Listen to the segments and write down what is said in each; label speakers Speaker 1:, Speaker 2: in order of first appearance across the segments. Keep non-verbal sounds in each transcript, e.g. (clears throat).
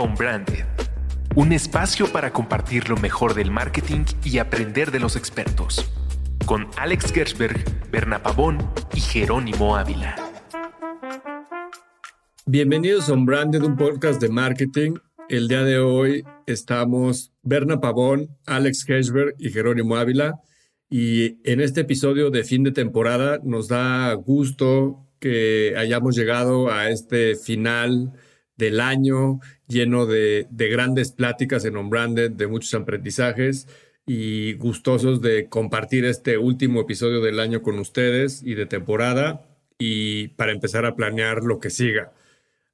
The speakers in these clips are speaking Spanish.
Speaker 1: Unbranded, un espacio para compartir lo mejor del marketing y aprender de los expertos, con Alex Gersberg, Berna Pavón y Jerónimo Ávila.
Speaker 2: Bienvenidos a Unbranded, un podcast de marketing. El día de hoy estamos Berna Pavón, Alex Gersberg y Jerónimo Ávila. Y en este episodio de fin de temporada nos da gusto que hayamos llegado a este final del año lleno de, grandes pláticas en On-Branded, de muchos aprendizajes y gustosos de compartir este último episodio del año con ustedes y de temporada y para empezar a planear lo que siga.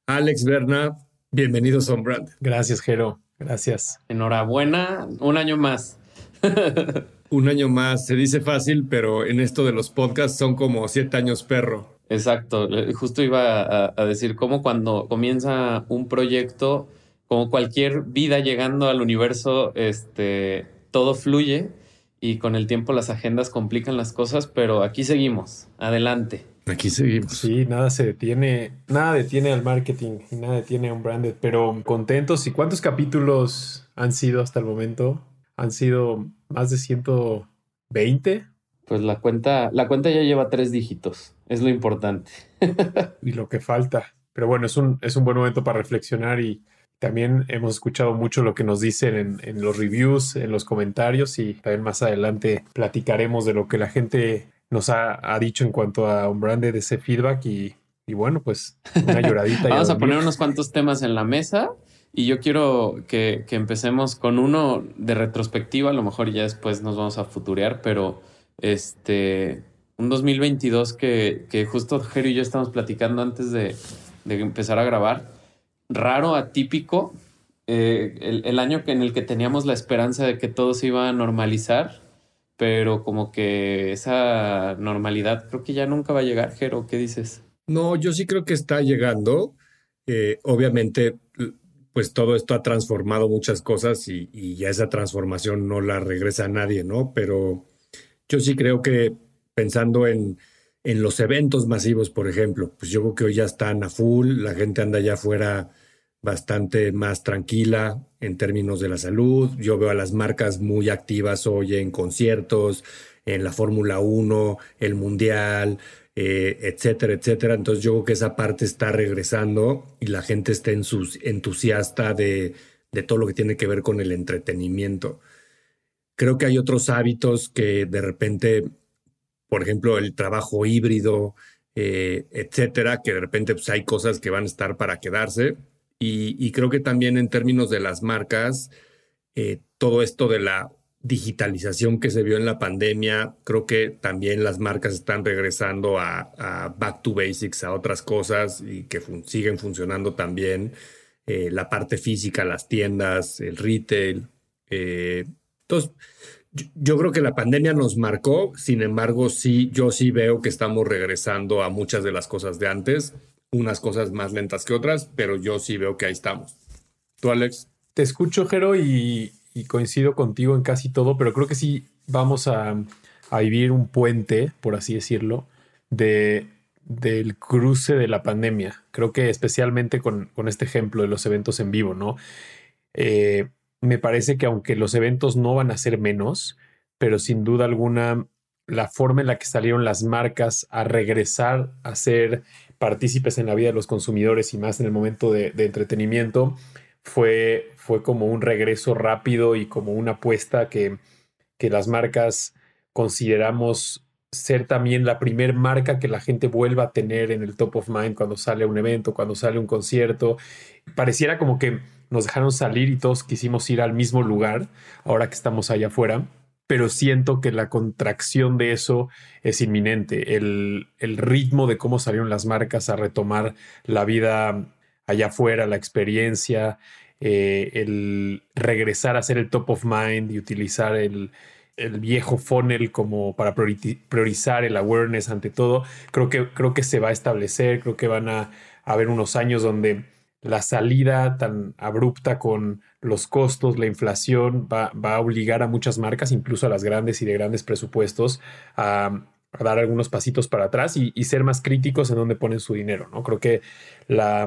Speaker 2: Alex Berna, bienvenidos a On-Branded.
Speaker 3: Gracias, Jero. Gracias.
Speaker 4: Enhorabuena, un año más. (laughs)
Speaker 2: un año más, se dice fácil, pero en esto de los podcasts son como siete años perro.
Speaker 4: Exacto, justo iba a, decir cómo cuando comienza un proyecto, como cualquier vida llegando al universo, este, todo fluye y con el tiempo las agendas complican las cosas, pero aquí seguimos, adelante.
Speaker 2: Aquí seguimos.
Speaker 3: Sí, nada se detiene, nada detiene al marketing y nada detiene a un branded, pero contentos. ¿Y cuántos capítulos han sido hasta el momento? Han sido más de 120.
Speaker 4: Pues la cuenta, la cuenta ya lleva tres dígitos, es lo importante. (laughs)
Speaker 3: y lo que falta. Pero bueno, es un, es un buen momento para reflexionar y también hemos escuchado mucho lo que nos dicen en, los reviews, en los comentarios y también más adelante platicaremos de lo que la gente nos ha, dicho en cuanto a un brand de ese feedback y, y bueno, pues una lloradita. (laughs)
Speaker 4: Vamos a poner unos cuantos temas en la mesa y yo quiero que, empecemos con uno de retrospectiva, a lo mejor ya después nos vamos a futurear, pero este, un 2022 que, que justo Jero y yo estamos platicando antes de, empezar a grabar, raro, atípico, eh, el, año en el que teníamos la esperanza de que todo se iba a normalizar, pero como que esa normalidad creo que ya nunca va a llegar, Jero, ¿qué dices?
Speaker 2: No, yo sí creo que está llegando. Eh, obviamente pues todo esto ha transformado muchas cosas y, ya esa transformación no la regresa a nadie, ¿no? Pero yo sí creo que pensando en, en los eventos masivos, por ejemplo, pues yo creo que hoy ya están a full, la gente anda allá afuera bastante más tranquila en términos de la salud. Yo veo a las marcas muy activas hoy en conciertos, en la Fórmula 1, el Mundial, eh, etcétera, etcétera. Entonces yo creo que esa parte está regresando y la gente está en sus, entusiasta de, de todo lo que tiene que ver con el entretenimiento. Creo que hay otros hábitos que de repente, por ejemplo, el trabajo híbrido, eh, etcétera, que de repente pues, hay cosas que van a estar para quedarse. Y, creo que también en términos de las marcas, eh, todo esto de la digitalización que se vio en la pandemia, creo que también las marcas están regresando a, back to basics, a otras cosas y que siguen funcionando también. Eh, la parte física, las tiendas, el retail. Eh, entonces, yo, creo que la pandemia nos marcó, sin embargo, sí, yo sí veo que estamos regresando a muchas de las cosas de antes, unas cosas más lentas que otras, pero yo sí veo que ahí estamos. ¿Tú, Alex?
Speaker 3: Te escucho, Jero, y y coincido contigo en casi todo, pero creo que sí vamos a, vivir un puente, por así decirlo, de, del cruce de la pandemia. Creo que especialmente con, este ejemplo de los eventos en vivo, ¿no? Eh, me parece que aunque los eventos no van a ser menos, pero sin duda alguna la forma en la que salieron las marcas a regresar a ser partícipes en la vida de los consumidores y más en el momento de, entretenimiento fue, fue como un regreso rápido y como una apuesta que, que las marcas consideramos ser también la primer marca que la gente vuelva a tener en el top of mind cuando sale un evento, cuando sale un concierto. Pareciera como que nos dejaron salir y todos quisimos ir al mismo lugar ahora que estamos allá afuera, pero siento que la contracción de eso es inminente. El, el ritmo de cómo salieron las marcas a retomar la vida allá afuera, la experiencia, eh, el regresar a ser el top of mind y utilizar el, viejo funnel como para priorizar el awareness ante todo, creo que, creo que se va a establecer, creo que van a, haber unos años donde la salida tan abrupta con los costos, la inflación, va, a obligar a muchas marcas, incluso a las grandes y de grandes presupuestos, a, dar algunos pasitos para atrás y, y, ser más críticos en dónde ponen su dinero. ¿no? Creo que la,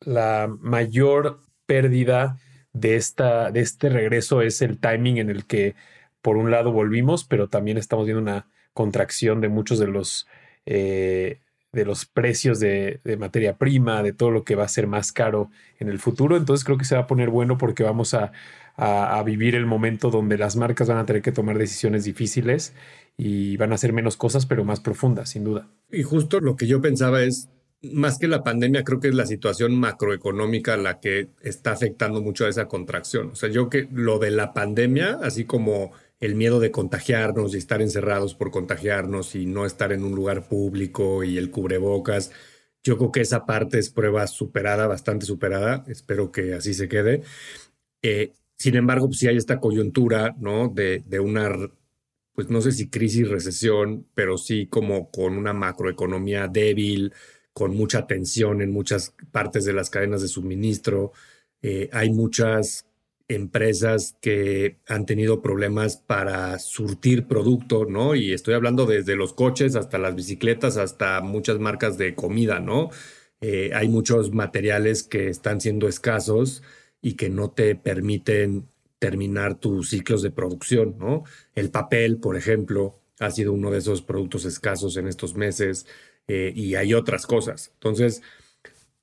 Speaker 3: la mayor pérdida de, esta, de este regreso es el timing en el que, por un lado, volvimos, pero también estamos viendo una contracción de muchos de los, eh, de los precios de, materia prima, de todo lo que va a ser más caro en el futuro. Entonces creo que se va a poner bueno porque vamos a, a, vivir el momento donde las marcas van a tener que tomar decisiones difíciles y van a hacer menos cosas, pero más profundas, sin duda.
Speaker 2: Y justo lo que yo pensaba es, más que la pandemia, creo que es la situación macroeconómica la que está afectando mucho a esa contracción. O sea, yo que lo de la pandemia, así como el miedo de contagiarnos y estar encerrados por contagiarnos y no estar en un lugar público y el cubrebocas, yo creo que esa parte es prueba superada, bastante superada. Espero que así se quede. Eh, sin embargo, pues sí hay esta coyuntura, ¿no? De, de una, pues no sé si crisis, recesión, pero sí como con una macroeconomía débil, con mucha tensión en muchas partes de las cadenas de suministro. Eh, hay muchas empresas que han tenido problemas para surtir producto, ¿no? Y estoy hablando desde los coches hasta las bicicletas, hasta muchas marcas de comida, ¿no? Eh, hay muchos materiales que están siendo escasos y que no te permiten terminar tus ciclos de producción, ¿no? El papel, por ejemplo, ha sido uno de esos productos escasos en estos meses. Eh, y hay otras cosas. Entonces,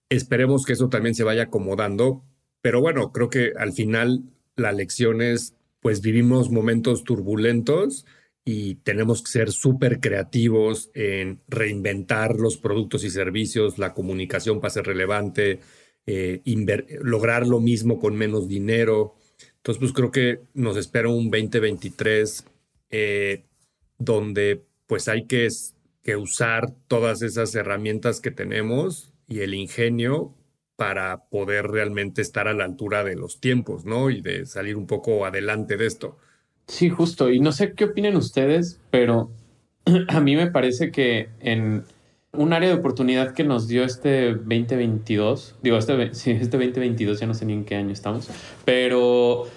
Speaker 2: esperemos que eso también se vaya acomodando, pero bueno, creo que al final la lección es, pues vivimos momentos turbulentos y tenemos que ser súper creativos en reinventar los productos y servicios, la comunicación para ser relevante, eh, lograr lo mismo con menos dinero. Entonces, pues creo que nos espera un 2023 eh, donde pues hay que que usar todas esas herramientas que tenemos y el ingenio para poder realmente estar a la altura de los tiempos, ¿no? Y de salir un poco adelante de esto.
Speaker 4: Sí, justo. Y no sé qué opinan ustedes, pero (clears throat) a mí me parece que en un área de oportunidad que nos dio este 2022, digo, este, (laughs) sí, este 2022, ya no sé ni en qué año estamos, pero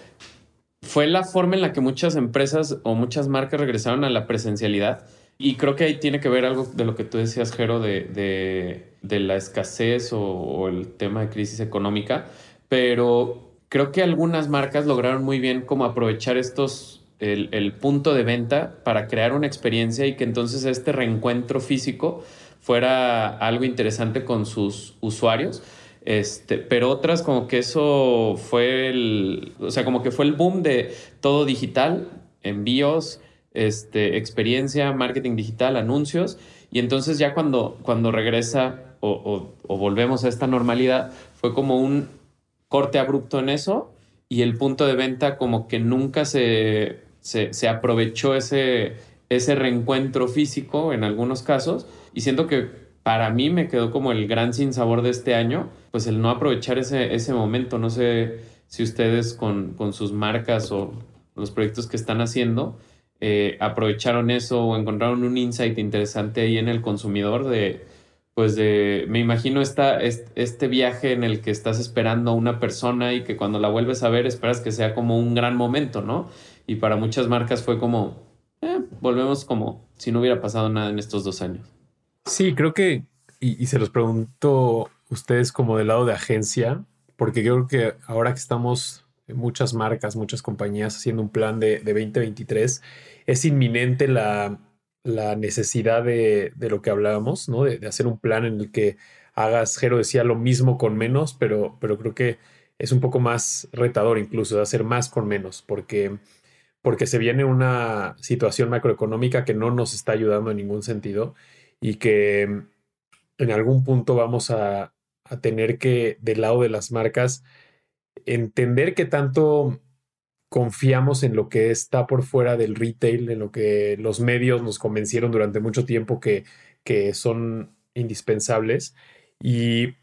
Speaker 4: fue la forma en la que muchas empresas o muchas marcas regresaron a la presencialidad y creo que ahí tiene que ver algo de lo que tú decías, Jero, de, la escasez o, el tema de crisis económica, pero creo que algunas marcas lograron muy bien como aprovechar estos, el, punto de venta para crear una experiencia y que entonces este reencuentro físico fuera algo interesante con sus usuarios. Este, pero otras como que eso fue el, o sea, como que fue el boom de todo digital, envíos, este, experiencia, marketing digital, anuncios. Y entonces ya cuando, cuando regresa o, volvemos a esta normalidad, fue como un corte abrupto en eso y el punto de venta como que nunca se, se, aprovechó ese, ese reencuentro físico en algunos casos. Y siento que para mí me quedó como el gran sinsabor de este año, pues el no aprovechar ese, ese momento. No sé si ustedes con, con sus marcas o los proyectos que están haciendo, eh, aprovecharon eso o encontraron un insight interesante ahí en el consumidor de, pues de, me imagino esta, este viaje en el que estás esperando a una persona y que cuando la vuelves a ver esperas que sea como un gran momento, ¿no? Y para muchas marcas fue como, eh, volvemos como si no hubiera pasado nada en estos dos años.
Speaker 3: Sí, creo que, y, y se los pregunto ustedes como del lado de agencia, porque creo que ahora que estamos muchas marcas, muchas compañías haciendo un plan de, 2023, es inminente la, necesidad de, lo que hablábamos, ¿no? De, hacer un plan en el que hagas, Jero decía, lo mismo con menos, pero, pero creo que es un poco más retador incluso de hacer más con menos, porque, porque se viene una situación macroeconómica que no nos está ayudando en ningún sentido y que en algún punto vamos a, a tener que, del lado de las marcas, entender que tanto confiamos en lo que está por fuera del retail, en lo que los medios nos convencieron durante mucho tiempo que, que son indispensables. Y,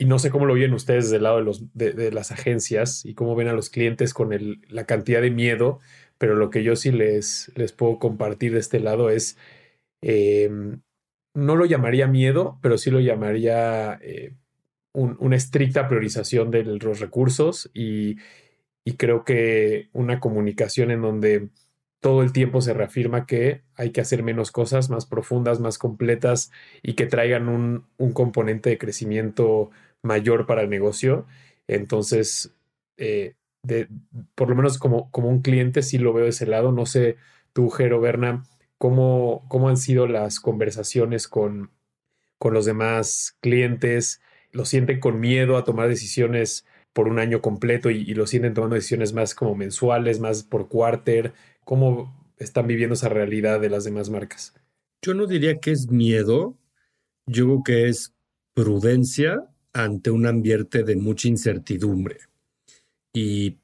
Speaker 3: no sé cómo lo ven ustedes del lado de, los, de, las agencias y cómo ven a los clientes con el, la cantidad de miedo, pero lo que yo sí les, les puedo compartir de este lado es, em, no lo llamaría miedo, pero sí lo llamaría... Eh, una estricta priorización de los recursos y, creo que una comunicación en donde todo el tiempo se reafirma que hay que hacer menos cosas más profundas, más completas y que traigan un, componente de crecimiento mayor para el negocio. Entonces, eh, por lo menos como, como un cliente sí lo veo de ese lado. No sé, tú, Jero, Berna, ¿cómo, cómo han sido las conversaciones con, con los demás clientes? ¿Lo sienten con miedo a tomar decisiones por un año completo y, lo sienten tomando decisiones más como mensuales, más por quarter? ¿Cómo están viviendo esa realidad de las demás marcas?
Speaker 2: Yo no diría que es miedo, yo creo que es prudencia ante un ambiente de mucha incertidumbre. Y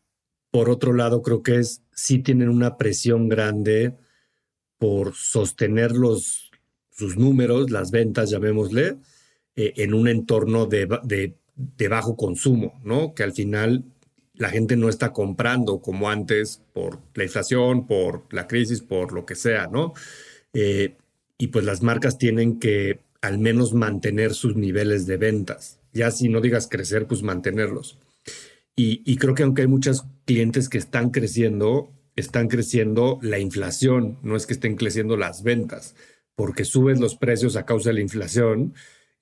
Speaker 2: por otro lado, creo que es sí tienen una presión grande por sostener los, sus números, las ventas, llamémosle, eh, en un entorno de, de, de, bajo consumo, ¿no? Que al final la gente no está comprando como antes por la inflación, por la crisis, por lo que sea, ¿no? Eh, y pues las marcas tienen que al menos mantener sus niveles de ventas. Ya si no digas crecer, pues mantenerlos. Y, creo que aunque hay muchos clientes que están creciendo, están creciendo la inflación, no es que estén creciendo las ventas, porque subes los precios a causa de la inflación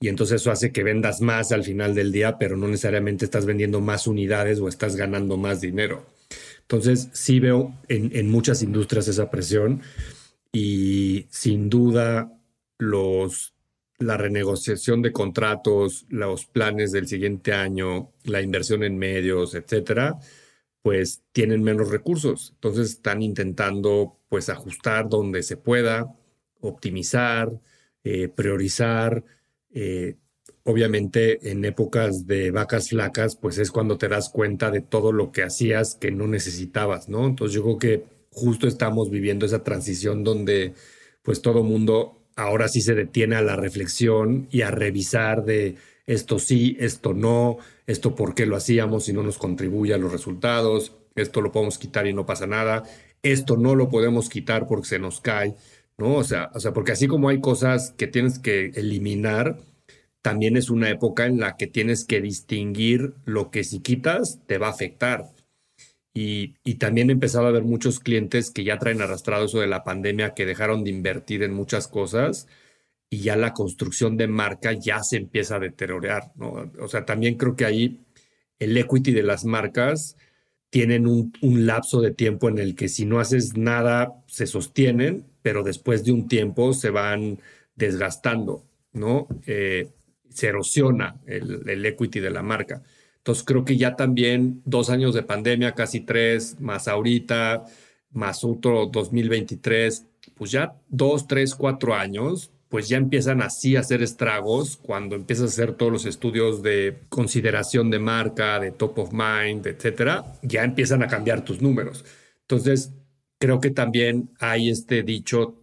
Speaker 2: y entonces eso hace que vendas más al final del día, pero no necesariamente estás vendiendo más unidades o estás ganando más dinero. Entonces sí veo en, muchas industrias esa presión y sin duda los la renegociación de contratos, los planes del siguiente año, la inversión en medios, etcétera, pues tienen menos recursos. Entonces están intentando pues ajustar donde se pueda, optimizar, eh, priorizar. Eh, obviamente en épocas de vacas flacas, pues es cuando te das cuenta de todo lo que hacías que no necesitabas, ¿no? Entonces yo creo que justo estamos viviendo esa transición donde pues todo mundo ahora sí se detiene a la reflexión y a revisar de esto sí, esto no, esto por qué lo hacíamos y no nos contribuye a los resultados, esto lo podemos quitar y no pasa nada, esto no lo podemos quitar porque se nos cae, ¿no? O sea, o sea, porque así como hay cosas que tienes que eliminar, también es una época en la que tienes que distinguir lo que si quitas te va a afectar. Y, también he empezado a ver muchos clientes que ya traen arrastrado eso de la pandemia, que dejaron de invertir en muchas cosas y ya la construcción de marca ya se empieza a deteriorar, ¿no? O sea, también creo que ahí el equity de las marcas tienen un, lapso de tiempo en el que si no haces nada se sostienen, pero después de un tiempo se van desgastando, ¿no? Eh, se erosiona el, el equity de la marca. Entonces creo que ya también dos años de pandemia, casi tres, más ahorita, más otro 2023, pues ya dos, tres, cuatro años, pues ya empiezan así a hacer estragos cuando empiezas a hacer todos los estudios de consideración de marca, de top of mind, etcétera, ya empiezan a cambiar tus números. Entonces, creo que también hay este dicho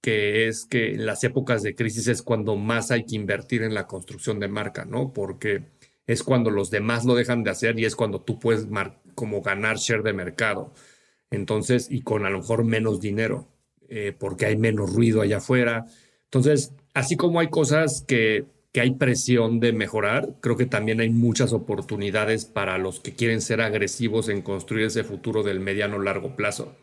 Speaker 2: que es que en las épocas de crisis es cuando más hay que invertir en la construcción de marca, ¿no? Porque es cuando los demás lo dejan de hacer y es cuando tú puedes como ganar share de mercado. Entonces, y con a lo mejor menos dinero, eh, porque hay menos ruido allá afuera. Entonces, así como hay cosas que, que hay presión de mejorar, creo que también hay muchas oportunidades para los que quieren ser agresivos en construir ese futuro del mediano largo plazo.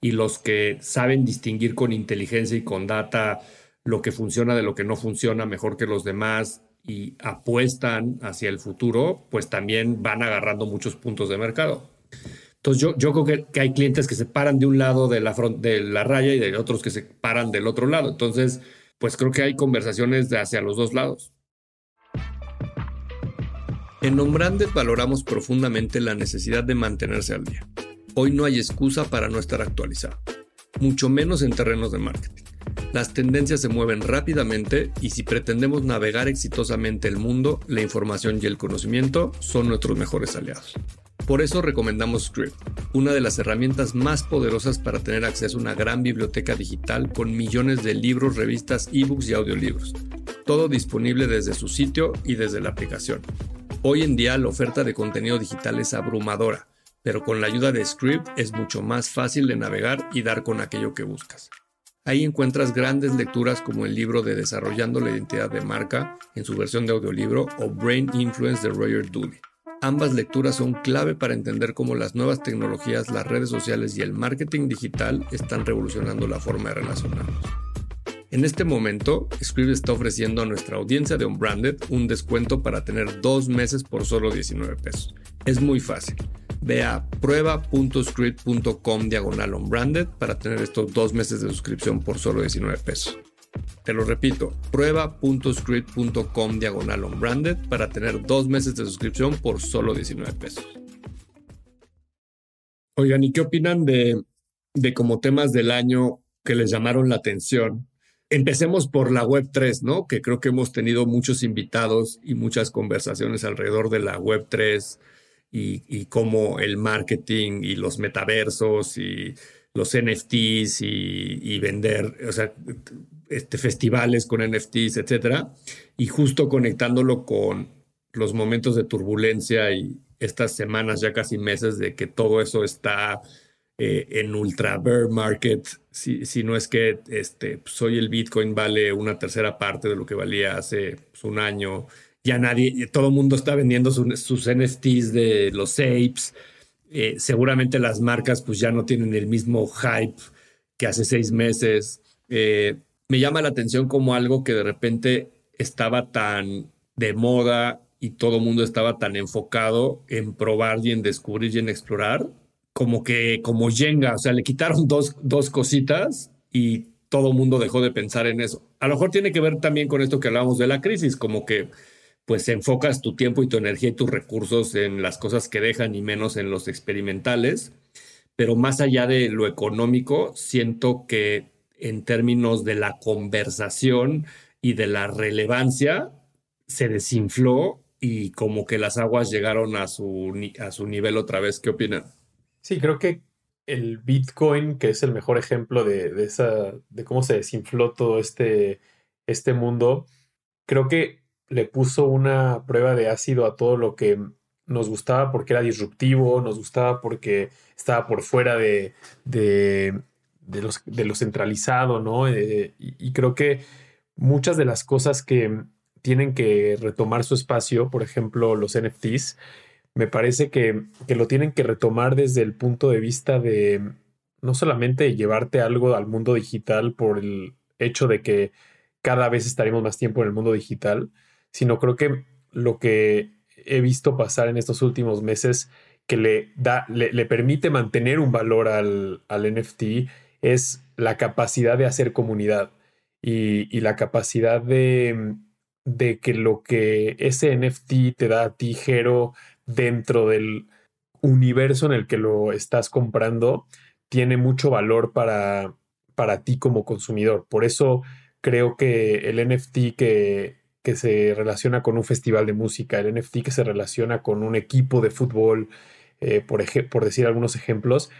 Speaker 2: Y los que saben distinguir con inteligencia y con data lo que funciona de lo que no funciona mejor que los demás, y apuestan hacia el futuro, pues también van agarrando muchos puntos de mercado. Entonces yo, yo creo que, hay clientes que se paran de un lado de la, de la raya y de otros que se paran del otro lado. Entonces, pues creo que hay conversaciones de hacia los dos lados. En Nombranded valoramos profundamente la necesidad de mantenerse al día. Hoy no hay excusa para no estar actualizado, mucho menos en terrenos de marketing. Las tendencias se mueven rápidamente y si pretendemos navegar exitosamente el mundo, la información y el conocimiento son nuestros mejores aliados. Por eso recomendamos Script, una de las herramientas más poderosas para tener acceso a una gran biblioteca digital con millones de libros, revistas, ebooks y audiolibros. Todo disponible desde su sitio y desde la aplicación. Hoy en día la oferta de contenido digital es abrumadora, pero con la ayuda de Script es mucho más fácil de navegar y dar con aquello que buscas. Ahí encuentras grandes lecturas como el libro de Desarrollando la Identidad de Marca en su versión de audiolibro o Brain Influence de Roger Dooley. Ambas lecturas son clave para entender cómo las nuevas tecnologías, las redes sociales y el marketing digital están revolucionando la forma de relacionarnos. En este momento, Script está ofreciendo a nuestra audiencia de Unbranded un descuento para tener dos meses por solo 19 pesos. Es muy fácil. Ve a prueba.script.com diagonal unbranded para tener estos dos meses de suscripción por solo 19 pesos. Te lo repito, prueba.script.com diagonal unbranded para tener dos meses de suscripción por solo 19 pesos. Oigan, ¿y qué opinan de, de como temas del año que les llamaron la atención? Empecemos por la Web 3, ¿no? Que creo que hemos tenido muchos invitados y muchas conversaciones alrededor de la Web 3 y, cómo el marketing y los metaversos y los NFTs y, vender, o sea, este, festivales con NFTs, etcétera, y justo conectándolo con los momentos de turbulencia y estas semanas, ya casi meses, de que todo eso está eh, en ultra bear market, si, si, no es que este, pues, hoy el Bitcoin vale una tercera parte de lo que valía hace pues, un año, ya nadie, todo el mundo está vendiendo sus NFTs de los apes, eh, seguramente las marcas pues ya no tienen el mismo hype que hace seis meses. Eh, me llama la atención como algo que de repente estaba tan de moda y todo el mundo estaba tan enfocado en probar y en descubrir y en explorar, como que como Jenga, o sea, le quitaron dos, dos cositas y todo el mundo dejó de pensar en eso. A lo mejor tiene que ver también con esto que hablábamos de la crisis, como que pues enfocas tu tiempo y tu energía y tus recursos en las cosas que dejan y menos en los experimentales. Pero más allá de lo económico, siento que en términos de la conversación y de la relevancia, se desinfló y como que las aguas llegaron a su, a su nivel otra vez. ¿Qué opinan?
Speaker 3: Sí, creo que el Bitcoin, que es el mejor ejemplo de, de, esa, de cómo se desinfló todo este, este mundo, creo que le puso una prueba de ácido a todo lo que nos gustaba porque era disruptivo, nos gustaba porque estaba por fuera de, de, de lo centralizado, ¿no? Eh, y, creo que muchas de las cosas que tienen que retomar su espacio, por ejemplo, los NFTs, me parece que, que lo tienen que retomar desde el punto de vista de no solamente llevarte algo al mundo digital por el hecho de que cada vez estaremos más tiempo en el mundo digital, sino creo que lo que he visto pasar en estos últimos meses que le da, le, permite mantener un valor al, al, NFT es la capacidad de hacer comunidad y, la capacidad de, de, que lo que ese NFT te da a ti, dentro del universo en el que lo estás comprando, tiene mucho valor para, para ti como consumidor. Por eso creo que el NFT que, que se relaciona con un festival de música, el NFT que se relaciona con un equipo de fútbol, eh, por, por decir algunos ejemplos,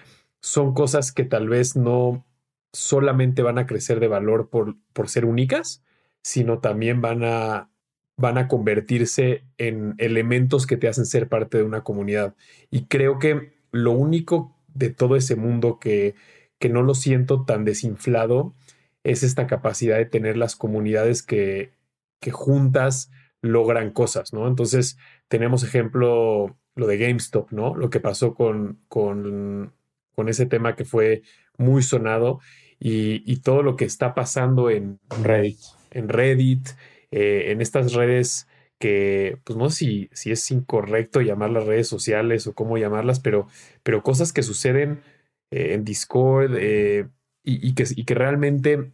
Speaker 3: son cosas que tal vez no solamente van a crecer de valor por, por ser únicas, sino también van a, van a convertirse en elementos que te hacen ser parte de una comunidad. Y creo que lo único de todo ese mundo que, que no lo siento tan desinflado es esta capacidad de tener las comunidades que, que juntas logran cosas, ¿no? Entonces, tenemos ejemplo lo de GameStop, ¿no? Lo que pasó con, con, con ese tema que fue muy sonado y, todo lo que está pasando en Reddit, en Reddit, eh, en estas redes que, pues no sé si, si es incorrecto llamar las redes sociales o cómo llamarlas, pero, pero cosas que suceden eh, en Discord eh, y, que, y que realmente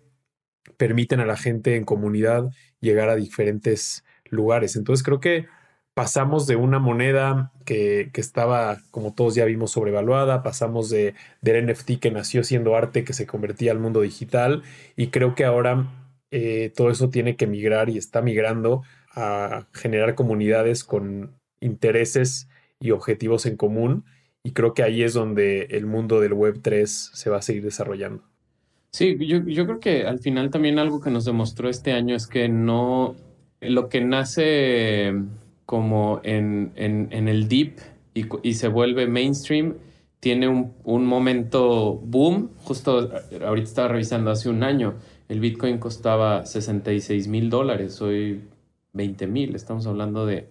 Speaker 3: permiten a la gente en comunidad llegar a diferentes lugares. Entonces creo que pasamos de una moneda que, estaba, como todos ya vimos, sobrevaluada, pasamos de, del NFT que nació siendo arte, que se convertía al mundo digital, y creo que ahora eh, todo eso tiene que migrar y está migrando a generar comunidades con intereses y objetivos en común, y creo que ahí es donde el mundo del Web 3 se va a seguir desarrollando.
Speaker 4: Sí, yo, yo creo que al final también algo que nos demostró este año es que no, lo que nace como en, en, el deep y, y, se vuelve mainstream, tiene un, un, momento boom. Justo ahorita estaba revisando hace un año, el Bitcoin costaba 66 mil dólares, hoy 20 mil, estamos hablando de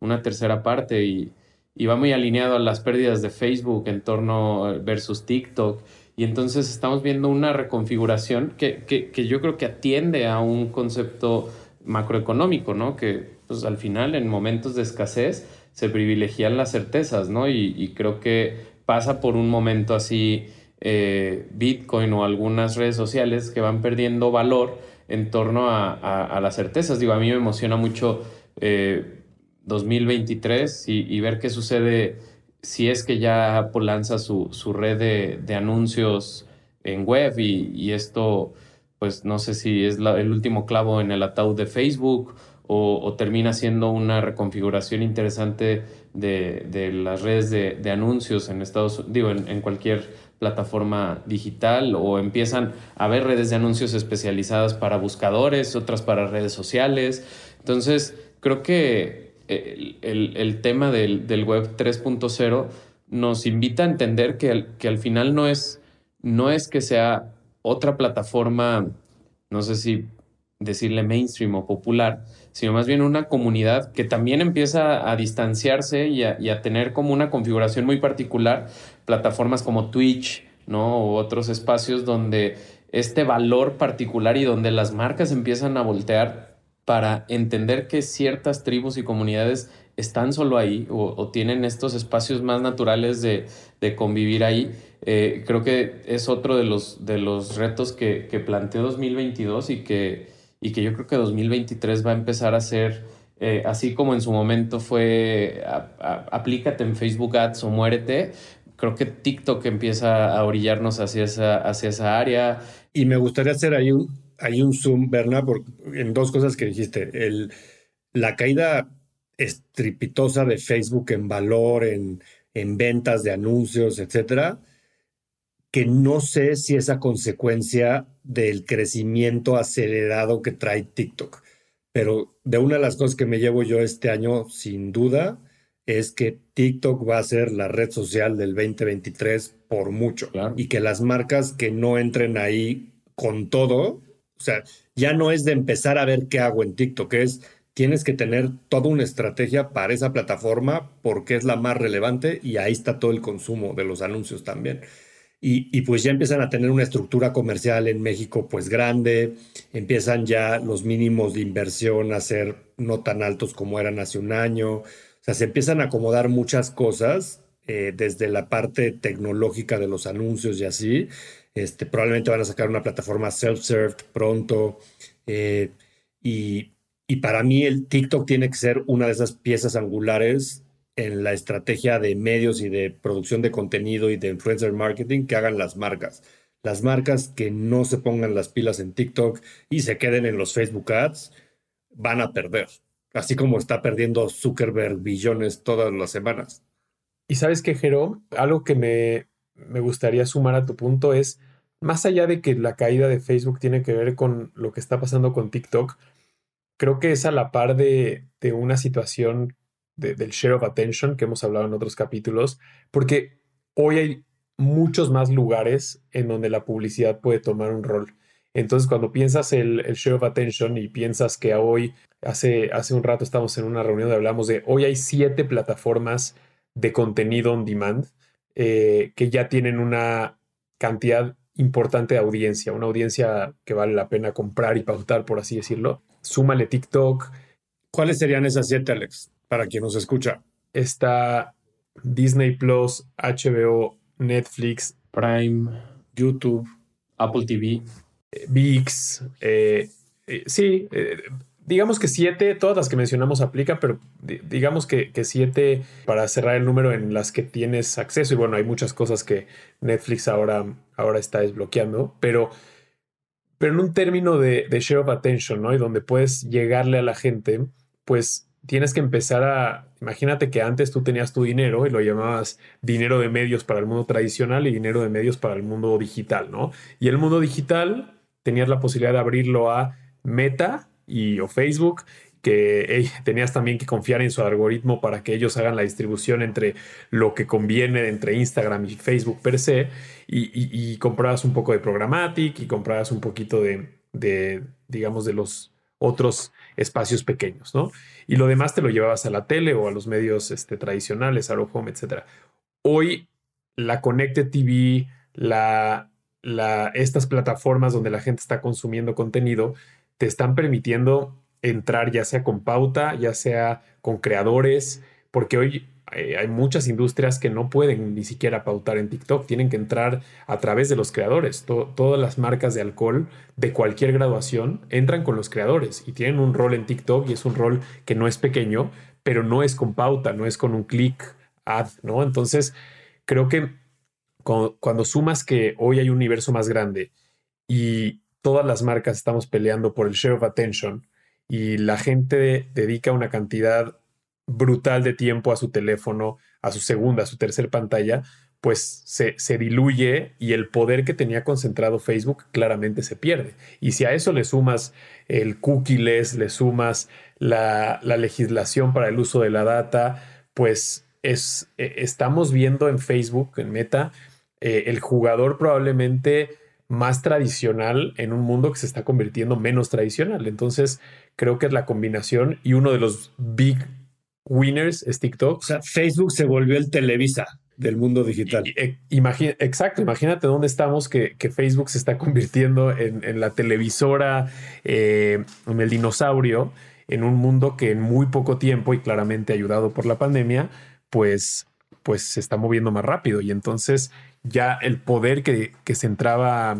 Speaker 4: una tercera parte y, y va muy alineado a las pérdidas de Facebook en torno versus TikTok y entonces estamos viendo una reconfiguración que, que, yo creo que atiende a un concepto macroeconómico, ¿no? Que pues al final en momentos de escasez se privilegian las certezas, ¿no? Y, creo que pasa por un momento así eh, Bitcoin o algunas redes sociales que van perdiendo valor en torno a, las certezas. Digo, a mí me emociona mucho 2023 y, y ver qué sucede si es que ya Apple lanza su, red de, anuncios en web y, esto, pues no sé si es el último clavo en el ataúd de Facebook o, termina siendo una reconfiguración interesante de, las redes de, anuncios en Estados digo, en, cualquier plataforma digital o empiezan a haber redes de anuncios especializadas para buscadores, otras para redes sociales. Entonces, creo que el, tema del, web 3.0 nos invita a entender que, que al final no es, no es que sea otra plataforma, no sé si decirle mainstream o popular, sino más bien una comunidad que también empieza a distanciarse y a, tener como una configuración muy particular, plataformas como Twitch, ¿no? O otros espacios donde este valor particular y donde las marcas empiezan a voltear para entender que ciertas tribus y comunidades están solo ahí o, tienen estos espacios más naturales de, convivir ahí. Eh, creo que es otro de los, de los retos que, que planteó 2022 y que, y que yo creo que 2023 va a empezar a ser, eh, así como en su momento fue aplícate en Facebook Ads o muérete, creo que TikTok empieza a orillarnos hacia esa, hacia esa área.
Speaker 2: Y me gustaría hacer ahí un, hay un zoom, Berna, en dos cosas que dijiste. El, la caída estripitosa de Facebook en valor, en, en ventas de anuncios, etcétera, que no sé si es a consecuencia del crecimiento acelerado que trae TikTok. Pero de una de las cosas que me llevo yo este año, sin duda, es que TikTok va a ser la red social del 2023 por mucho. Y que las marcas que no entren ahí con todo o sea, ya no es de empezar a ver qué hago en TikTok, es tienes que tener toda una estrategia para esa plataforma porque es la más relevante y ahí está todo el consumo de los anuncios también. Y, pues ya empiezan a tener una estructura comercial en México pues grande, empiezan ya los mínimos de inversión a ser no tan altos como eran hace un año, o sea, se empiezan a acomodar muchas cosas eh, desde la parte tecnológica de los anuncios y así, este, probablemente van a sacar una plataforma self-served pronto. Eh, y, para mí el TikTok tiene que ser una de esas piezas angulares en la estrategia de medios y de producción de contenido y de influencer marketing que hagan las marcas. Las marcas que no se pongan las pilas en TikTok y se queden en los Facebook Ads van a perder, así como está perdiendo Zuckerberg billones todas las semanas.
Speaker 3: Y sabes qué, Jero, algo que me, me gustaría sumar a tu punto es, más allá de que la caída de Facebook tiene que ver con lo que está pasando con TikTok, creo que es a la par de, una situación del share of attention que hemos hablado en otros capítulos, porque hoy hay muchos más lugares en donde la publicidad puede tomar un rol. Entonces, cuando piensas el, el, share of attention y piensas que hoy, hace, hace un rato estamos en una reunión donde hablamos de hoy hay siete plataformas de contenido on demand eh, que ya tienen una cantidad importante de audiencia, una audiencia que vale la pena comprar y pautar, por así decirlo. Súmale TikTok.
Speaker 2: ¿Cuáles serían esas siete, Alex, para quien nos escucha?
Speaker 3: Está Disney Plus, HBO, Netflix,
Speaker 4: Prime,
Speaker 2: YouTube,
Speaker 4: Apple TV,
Speaker 3: VIX. Eh, eh, sí, digamos que siete, todas las que mencionamos aplican, pero digamos que, siete para cerrar el número en las que tienes acceso. Y bueno, hay muchas cosas que Netflix ahora, ahora está desbloqueando, pero, pero en un término de, de share of attention, ¿no? Y donde puedes llegarle a la gente, pues tienes que empezar a, imagínate que antes tú tenías tu dinero y lo llamabas dinero de medios para el mundo tradicional y dinero de medios para el mundo digital, ¿no? Y el mundo digital tenías la posibilidad de abrirlo a Meta, y, o Facebook, que (laughs) tenías también que confiar en su algoritmo para que ellos hagan la distribución entre lo que conviene entre Instagram y Facebook per se, y, y, comprabas un poco de programmatic y comprabas un poquito de, digamos, de los otros espacios pequeños, ¿no? Y lo demás te lo llevabas a la tele o a los medios este, tradicionales, a home, etc. Hoy la Connected TV, la, la, estas plataformas donde la gente está consumiendo contenido, te están permitiendo entrar ya sea con pauta, ya sea con creadores, porque hoy eh, hay muchas industrias que no pueden ni siquiera pautar en TikTok, tienen que entrar a través de los creadores. todas las marcas de alcohol de cualquier graduación entran con los creadores y tienen un rol en TikTok y es un rol que no es pequeño, pero no es con pauta, no es con un clic ad, ¿no? Entonces, creo que cuando, sumas que hoy hay un universo más grande y todas las marcas estamos peleando por el share of attention y la gente dedica una cantidad brutal de tiempo a su teléfono, a su segunda, a su tercera pantalla, pues se, se, diluye y el poder que tenía concentrado Facebook claramente se pierde. Y si a eso le sumas el cookies, le sumas la, la legislación para el uso de la data, pues es, e, estamos viendo en Facebook, en Meta, eh, el jugador probablemente más tradicional en un mundo que se está convirtiendo menos tradicional. Entonces, creo que es la combinación y uno de los big winners es TikTok.
Speaker 2: O sea, Facebook se volvió el Televisa del mundo digital.
Speaker 3: E, exacto, imagínate dónde estamos que, Facebook se está convirtiendo en, la televisora, eh, en el dinosaurio, en un mundo que en muy poco tiempo y claramente ayudado por la pandemia, pues, pues se está moviendo más rápido y entonces ya el poder que, que centraba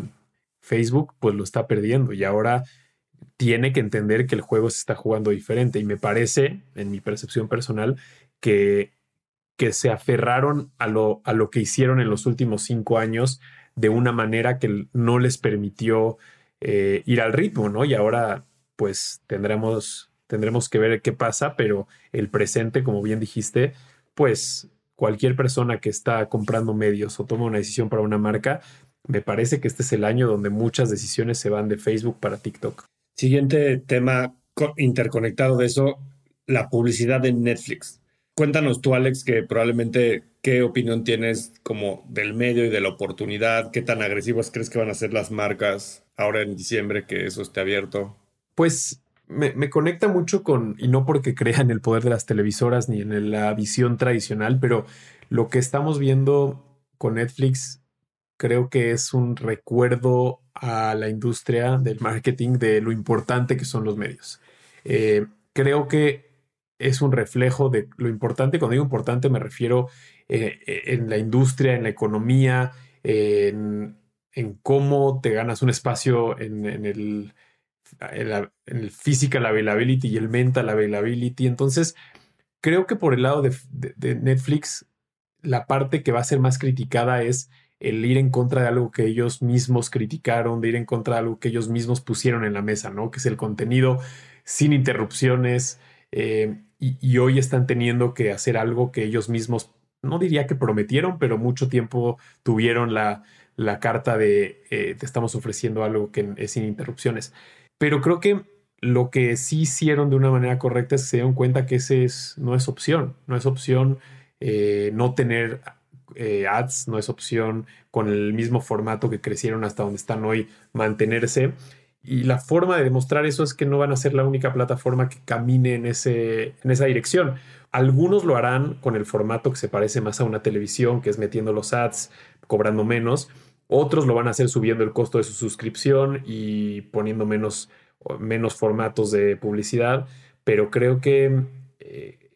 Speaker 3: Facebook, pues lo está perdiendo y ahora tiene que entender que el juego se está jugando diferente y me parece, en mi percepción personal, que, que se aferraron a lo, a lo que hicieron en los últimos cinco años de una manera que no les permitió eh, ir al ritmo, ¿no? Y ahora pues tendremos, tendremos que ver qué pasa, pero el presente, como bien dijiste, pues cualquier persona que está comprando medios o toma una decisión para una marca, me parece que este es el año donde muchas decisiones se van de Facebook para TikTok.
Speaker 2: Siguiente tema interconectado de eso, la publicidad en Netflix. Cuéntanos tú, Alex, que probablemente qué opinión tienes como del medio y de la oportunidad, qué tan agresivas crees que van a ser las marcas ahora en diciembre que eso esté abierto.
Speaker 3: Pues me, conecta mucho con, y no porque crea en el poder de las televisoras ni en la visión tradicional, pero lo que estamos viendo con Netflix creo que es un recuerdo a la industria del marketing de lo importante que son los medios. Eh, creo que es un reflejo de lo importante. Cuando digo importante me refiero eh, en la industria, en la economía, en, cómo te ganas un espacio en el el, el physical availability y el mental availability. Entonces, creo que por el lado de, Netflix, la parte que va a ser más criticada es el ir en contra de algo que ellos mismos criticaron, de ir en contra de algo que ellos mismos pusieron en la mesa, ¿no? Que es el contenido sin interrupciones. Eh, y, hoy están teniendo que hacer algo que ellos mismos, no diría que prometieron, pero mucho tiempo tuvieron la, la carta de eh, te estamos ofreciendo algo que es sin interrupciones. Pero creo que lo que sí hicieron de una manera correcta es que se dieron cuenta que ese es, no es opción, no es opción eh, no tener eh, ads, no es opción con el mismo formato que crecieron hasta donde están hoy mantenerse. Y la forma de demostrar eso es que no van a ser la única plataforma que camine en, ese, en esa dirección. Algunos lo harán con el formato que se parece más a una televisión, que es metiendo los ads, cobrando menos otros lo van a hacer subiendo el costo de su suscripción y poniendo menos, menos formatos de publicidad, pero creo que eh,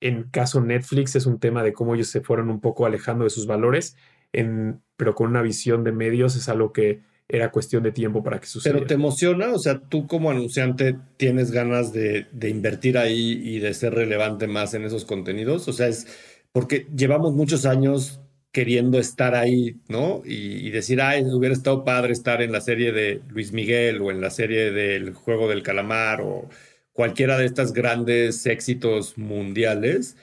Speaker 3: en caso Netflix es un tema de cómo ellos se fueron un poco alejando de sus valores, en, pero con una visión de medios es algo que era cuestión de tiempo para que sucediera.
Speaker 2: ¿Pero te emociona? O sea, tú como anunciante tienes ganas de, de invertir ahí y de ser relevante más en esos contenidos. O sea, es porque llevamos muchos años queriendo estar ahí, ¿no? Y, decir, ay, hubiera estado padre estar en la serie de Luis Miguel o en la serie del Juego del Calamar o cualquiera de estas grandes éxitos mundiales.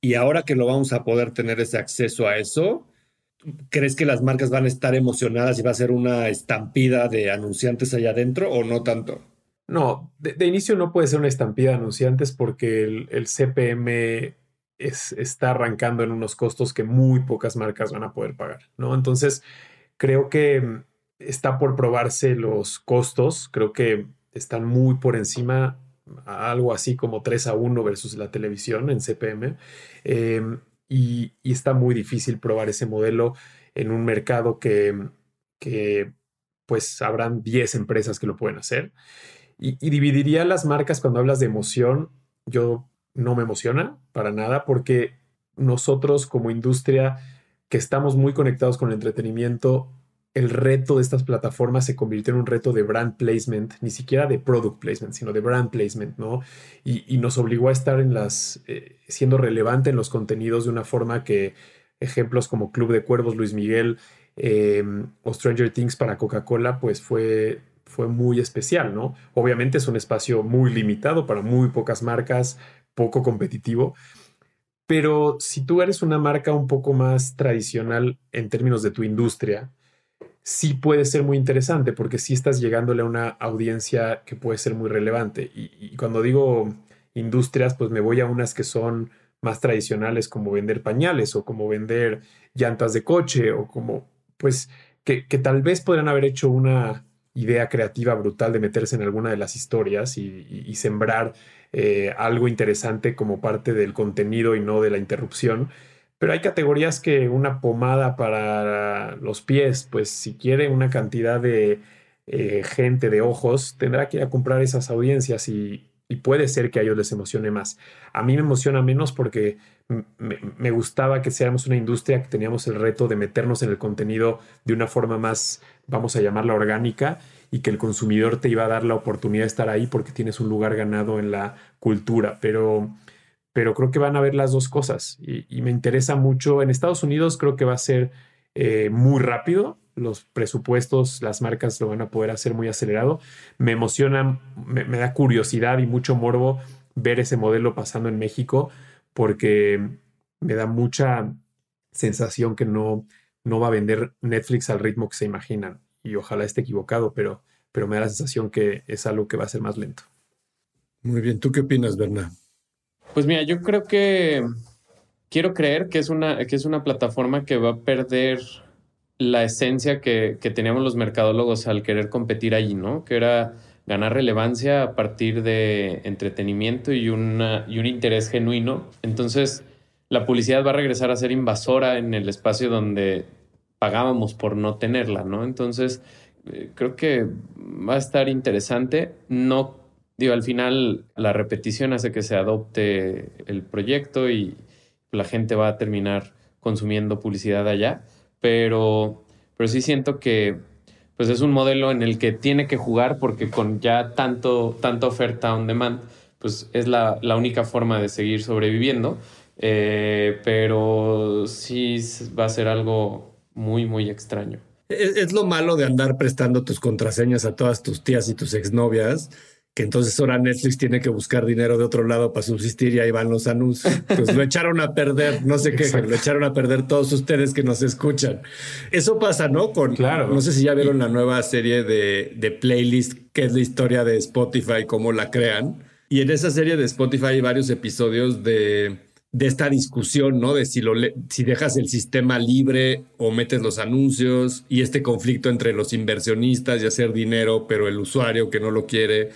Speaker 2: Y ahora que lo vamos a poder tener ese acceso a eso, ¿crees que las marcas van a estar emocionadas y va a ser una estampida de anunciantes allá adentro o no tanto?
Speaker 3: No, de, inicio no puede ser una estampida de anunciantes porque el, el CPM está arrancando en unos costos que muy pocas marcas van a poder pagar, ¿no? Entonces, creo que mm, está por probarse los costos, creo que están muy por encima, algo así como 3 a 1 versus la televisión en CPM, em, y, está muy difícil probar ese modelo en un mercado que, que pues habrán 10 empresas que lo pueden hacer. Y, y dividiría las marcas cuando hablas de emoción, yo no me emociona para nada porque nosotros como industria que estamos muy conectados con el entretenimiento, el reto de estas plataformas se convirtió en un reto de brand placement, ni siquiera de product placement, sino de brand placement, ¿no? Y, nos obligó a estar en las, eh, siendo relevante en los contenidos de una forma que ejemplos como Club de Cuervos, Luis Miguel em, o Stranger Things para Coca-Cola, pues fue, fue muy especial, ¿no? Obviamente es un espacio muy limitado para muy pocas marcas, poco competitivo, pero si tú eres una marca un poco más tradicional en términos de tu industria, sí puede ser muy interesante porque sí estás llegándole a una audiencia que puede ser muy relevante. Y, cuando digo industrias, pues me voy a unas que son más tradicionales como vender pañales o como vender llantas de coche o como, pues, que, tal vez podrían haber hecho una idea creativa brutal de meterse en alguna de las historias y, sembrar eh, algo interesante como parte del contenido y no de la interrupción pero hay categorías que una pomada para los pies, pues si quiere una cantidad de eh, gente de ojos, tendrá que ir a comprar esas audiencias y, puede ser que a ellos les emocione más. A mí me emociona menos porque me, gustaba que seamos una industria que teníamos el reto de meternos en el contenido de una forma más, vamos a llamarla orgánica, y que el consumidor te iba a dar la oportunidad de estar ahí porque tienes un lugar ganado en la cultura. Pero pero creo que van a ver las dos cosas y, me interesa mucho. En Estados Unidos creo que va a ser eh, muy rápido, los presupuestos, las marcas lo van a poder hacer muy acelerado. Me emociona, me, da curiosidad y mucho morbo ver ese modelo pasando en México porque me da mucha sensación que no, no va a vender Netflix al ritmo que se imaginan y ojalá esté equivocado, pero, pero me da la sensación que es algo que va a ser más lento.
Speaker 2: Muy bien, ¿tú qué opinas, Bernard?
Speaker 4: Pues mira, yo creo que quiero creer que es una, que es una plataforma que va a perder la esencia que, que teníamos los mercadólogos al querer competir allí, ¿no? Que era ganar relevancia a partir de entretenimiento y, una, y un interés genuino. Entonces, la publicidad va a regresar a ser invasora en el espacio donde pagábamos por no tenerla, ¿no? Entonces, eh, creo que va a estar interesante. No digo, al final la repetición hace que se adopte el proyecto y la gente va a terminar consumiendo publicidad allá, pero, pero sí siento que pues es un modelo en el que tiene que jugar porque con ya tanto, tanta oferta on demand, pues es la, única forma de seguir sobreviviendo, eh, pero sí va a ser algo muy, muy extraño.
Speaker 2: Es, es, lo malo de andar prestando tus contraseñas a todas tus tías y tus exnovias que entonces ahora Netflix tiene que buscar dinero de otro lado para subsistir y ahí van los anuncios. Pues lo (laughs) echaron a perder, no sé qué, lo echaron a perder todos ustedes que nos escuchan. Eso pasa, ¿no? Con, claro. No sé si ya vieron la nueva serie de, de playlist, que es la historia de Spotify, cómo la crean. Y en esa serie de Spotify hay varios episodios de, de esta discusión, ¿no? De si, lo, si dejas el sistema libre o metes los anuncios y este conflicto entre los inversionistas y hacer dinero, pero el usuario que no lo quiere.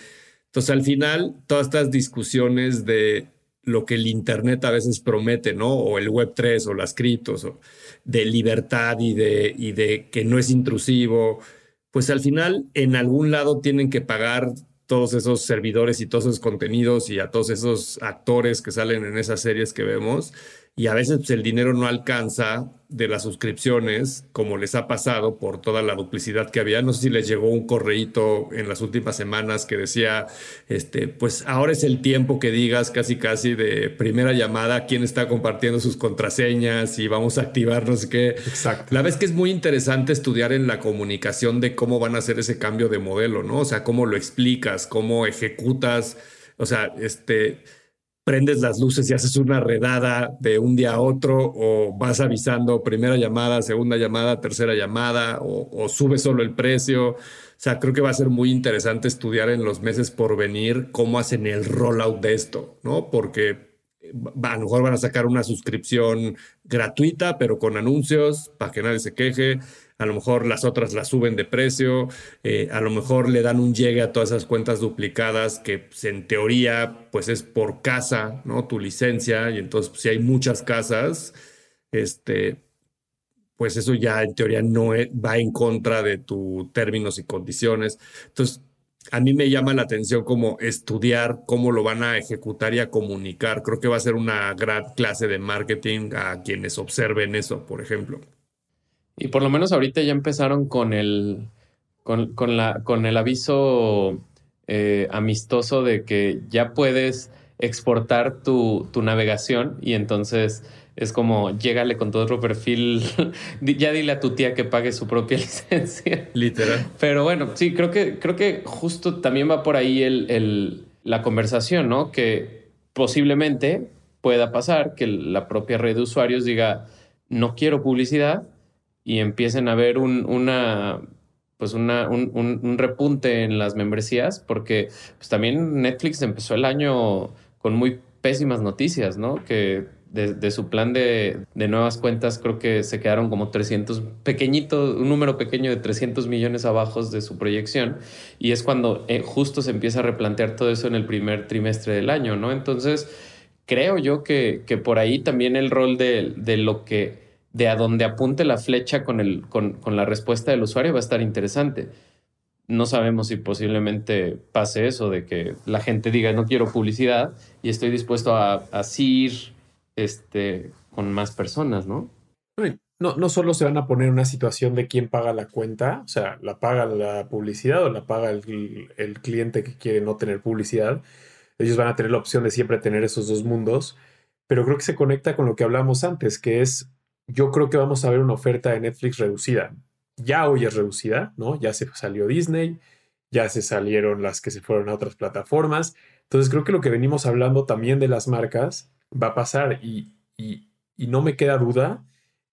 Speaker 2: Entonces, al final, todas estas discusiones de lo que el Internet a veces promete, ¿no? O el Web 3 o las criptos, o de libertad y de, y de que no es intrusivo, pues al final en algún lado tienen que pagar todos esos servidores y todos esos contenidos y a todos esos actores que salen en esas series que vemos y a veces pues, el dinero no alcanza de las suscripciones, como les ha pasado por toda la duplicidad que había. No sé si les llegó un correíto en las últimas semanas que decía, este, pues ahora es el tiempo que digas casi casi de primera llamada quién está compartiendo sus contraseñas y vamos a activar no sé qué.
Speaker 3: Exacto.
Speaker 2: La vez que es muy interesante estudiar en la comunicación de cómo van a hacer ese cambio de modelo, ¿no? O sea, cómo lo explicas, cómo ejecutas, o sea, este prendes las luces y haces una redada de un día a otro o vas avisando primera llamada, segunda llamada, tercera llamada o, subes solo el precio. O sea, creo que va a ser muy interesante estudiar en los meses por venir cómo hacen el rollout de esto, ¿no? Porque a lo mejor van a sacar una suscripción gratuita, pero con anuncios para que nadie se queje a lo mejor las otras las suben de precio, eh, a lo mejor le dan un llegue a todas esas cuentas duplicadas que pues, en teoría pues es por casa, ¿no? Tu licencia y entonces pues, si hay muchas casas, este, pues eso ya en teoría no e, va en contra de tus términos y condiciones. Entonces, a mí me llama la atención como estudiar cómo lo van a ejecutar y a comunicar. Creo que va a ser una gran clase de marketing a quienes observen eso, por ejemplo.
Speaker 4: Y por lo menos ahorita ya empezaron con el, con, la, con el aviso eh, amistoso de que ya puedes exportar tu, tu navegación y entonces es como, llégale con todo otro perfil. (laughs) ya dile a tu tía que pague su propia (laughs) licencia.
Speaker 2: Literal.
Speaker 4: Pero bueno, sí, creo que, creo que justo también va por ahí el, la conversación, ¿no? Que posiblemente pueda pasar que la propia red de usuarios diga, no quiero publicidad y empiecen a ver un, una pues una, un, un, repunte en las membresías, porque pues también Netflix empezó el año con muy pésimas noticias, ¿no? Que de, su plan de, nuevas cuentas creo que se quedaron como 300, pequeñito, un número pequeño de 300 millones abajo de su proyección y es cuando eh, justo se empieza a replantear todo eso en el primer trimestre del año, ¿no? Entonces, creo yo que, que por ahí también el rol de, de, lo que, de a donde apunte la flecha con, el, con, con la respuesta del usuario va a estar interesante no sabemos si posiblemente pase eso de que la gente diga no quiero publicidad y estoy dispuesto a, a este, con más personas, ¿no?
Speaker 3: No, no solo se van a poner una situación de quién paga la cuenta, o sea, la paga la publicidad o la paga el, el cliente que quiere no tener publicidad. Ellos van a tener la opción de siempre tener esos dos mundos, pero creo que se conecta con lo que hablamos antes, que es, yo creo que vamos a ver una oferta de Netflix reducida. Ya hoy es reducida, ¿no? Ya se salió Disney, ya se salieron las que se fueron a otras plataformas. Entonces creo que lo que venimos hablando también de las marcas va a pasar y, no me queda duda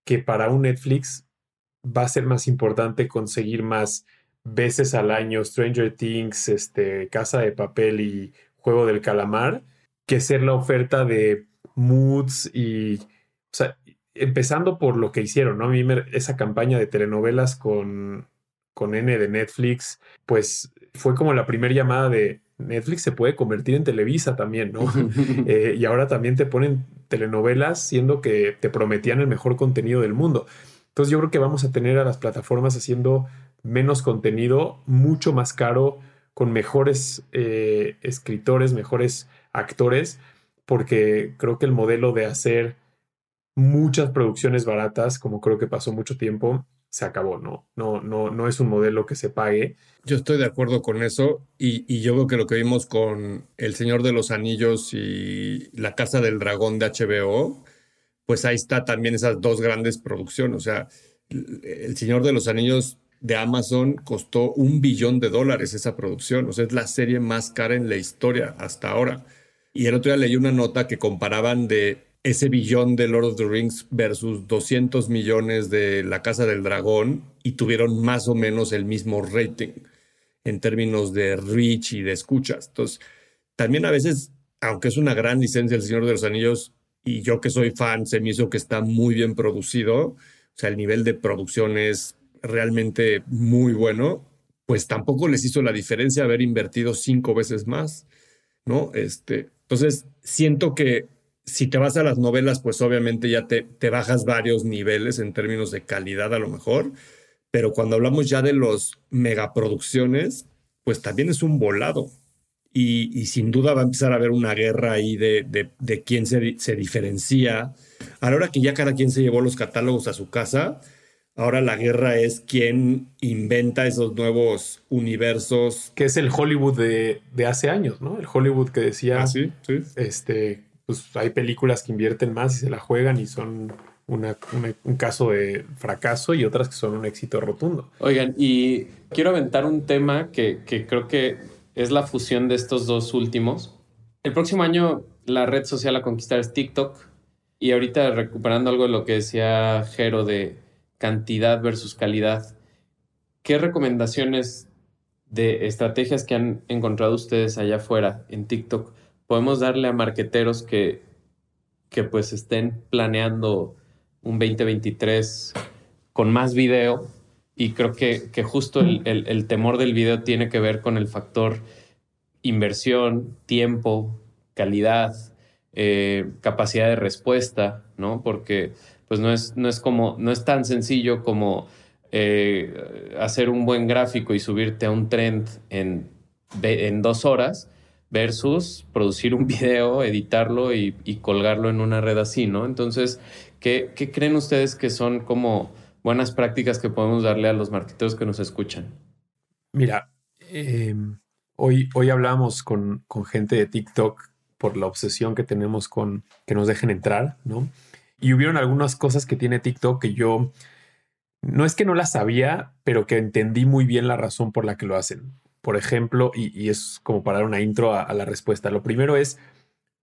Speaker 3: que para un Netflix va a ser más importante conseguir más veces al año Stranger Things, este, Casa de Papel y Juego del Calamar, que ser la oferta de moods y, o sea, empezando por lo que hicieron, ¿no? A mí esa campaña de telenovelas con, con N de Netflix, pues fue como la primera llamada de, Netflix se puede convertir en Televisa también, ¿no? (laughs) Eh, y ahora también te ponen telenovelas siendo que te prometían el mejor contenido del mundo. Entonces yo creo que vamos a tener a las plataformas haciendo menos contenido, mucho más caro, con mejores eh, escritores, mejores actores, porque creo que el modelo de hacer muchas producciones baratas, como creo que pasó mucho tiempo, se acabó, ¿no? No, no, no es un modelo que se pague.
Speaker 2: Yo estoy de acuerdo con eso y, yo creo que lo que vimos con El Señor de los Anillos y La Casa del Dragón de HBO, pues ahí está también esas dos grandes producciones. O sea, El Señor de los Anillos de Amazon costó un billón de dólares esa producción. O sea, es la serie más cara en la historia hasta ahora. Y el otro día leí una nota que comparaban de ese billón de Lord of the Rings versus 200 millones de La Casa del Dragón y tuvieron más o menos el mismo rating en términos de reach y de escuchas. Entonces, también a veces, aunque es una gran licencia El Señor de los Anillos, y yo que soy fan, se me hizo que está muy bien producido, o sea, el nivel de producción es realmente muy bueno, pues tampoco les hizo la diferencia haber invertido cinco veces más, ¿no? Este, entonces, siento que si te vas a las novelas, pues obviamente ya te, te bajas varios niveles en términos de calidad a lo mejor, pero cuando hablamos ya de los megaproducciones, pues también es un volado. Y, sin duda va a empezar a haber una guerra ahí de, de, quién se, se, diferencia. A la hora que ya cada quien se llevó los catálogos a su casa, ahora la guerra es quién inventa esos nuevos universos.
Speaker 3: Que es el Hollywood de, de hace años, ¿no? El Hollywood que decía,
Speaker 2: ah, sí, sí.
Speaker 3: este, pues hay películas que invierten más y se la juegan y son un caso de fracaso y otras que son un éxito rotundo.
Speaker 4: Oigan, y quiero aventar un tema que, creo que es la fusión de estos dos últimos. El próximo año la red social a conquistar es TikTok y ahorita recuperando algo de lo que decía Jero de cantidad versus calidad, ¿qué recomendaciones de estrategias que han encontrado ustedes allá afuera en TikTok podemos darle a marqueteros que, que pues estén planeando un 2023 con más video y creo que, que justo el, temor del video tiene que ver con el factor inversión, tiempo, calidad, eh, capacidad de respuesta, ¿no? Porque pues no es, no es como, no es tan sencillo como eh, hacer un buen gráfico y subirte a un trend en en dos horas versus producir un (laughs) video, editarlo y, colgarlo en una red así, ¿no? Entonces, ¿qué, creen ustedes que son como buenas prácticas que podemos darle a los marketeros que nos escuchan?
Speaker 3: Mira, em, hoy, hoy hablamos con, con gente de TikTok por la obsesión que tenemos con que nos dejen entrar, ¿no? Y hubieron algunas cosas que tiene TikTok que yo no es que no las sabía, pero que entendí muy bien la razón por la que lo hacen. Por ejemplo, y, es como para dar una intro a, la respuesta. Lo primero es,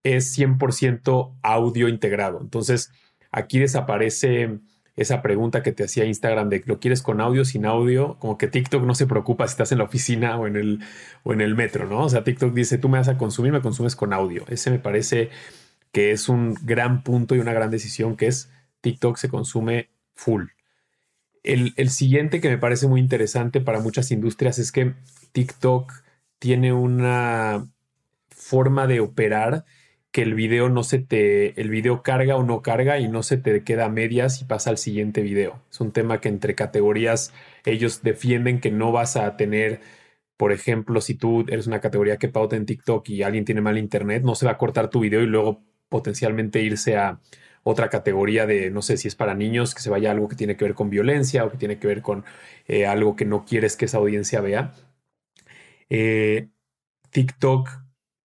Speaker 3: es 100% audio integrado. Entonces, aquí desaparece esa pregunta que te hacía Instagram de lo quieres con audio, sin audio, como que TikTok no se preocupa si estás en la oficina o en el, o en el metro, ¿no? O sea, TikTok dice, tú me vas a consumir, me consumes con audio. Ese me parece que es un gran punto y una gran decisión que es TikTok se consume full. El, el, siguiente que me parece muy interesante para muchas industrias es que TikTok tiene una forma de operar que el video no se te, el video carga o no carga y no se te queda a medias y pasa al siguiente video. Es un tema que entre categorías ellos defienden que no vas a tener, por ejemplo, si tú eres una categoría que pauta en TikTok y alguien tiene mal internet, no se va a cortar tu video y luego potencialmente irse a otra categoría de, no sé si es para niños, que se vaya a algo que tiene que ver con violencia o que tiene que ver con eh, algo que no quieres que esa audiencia vea. Eh, TikTok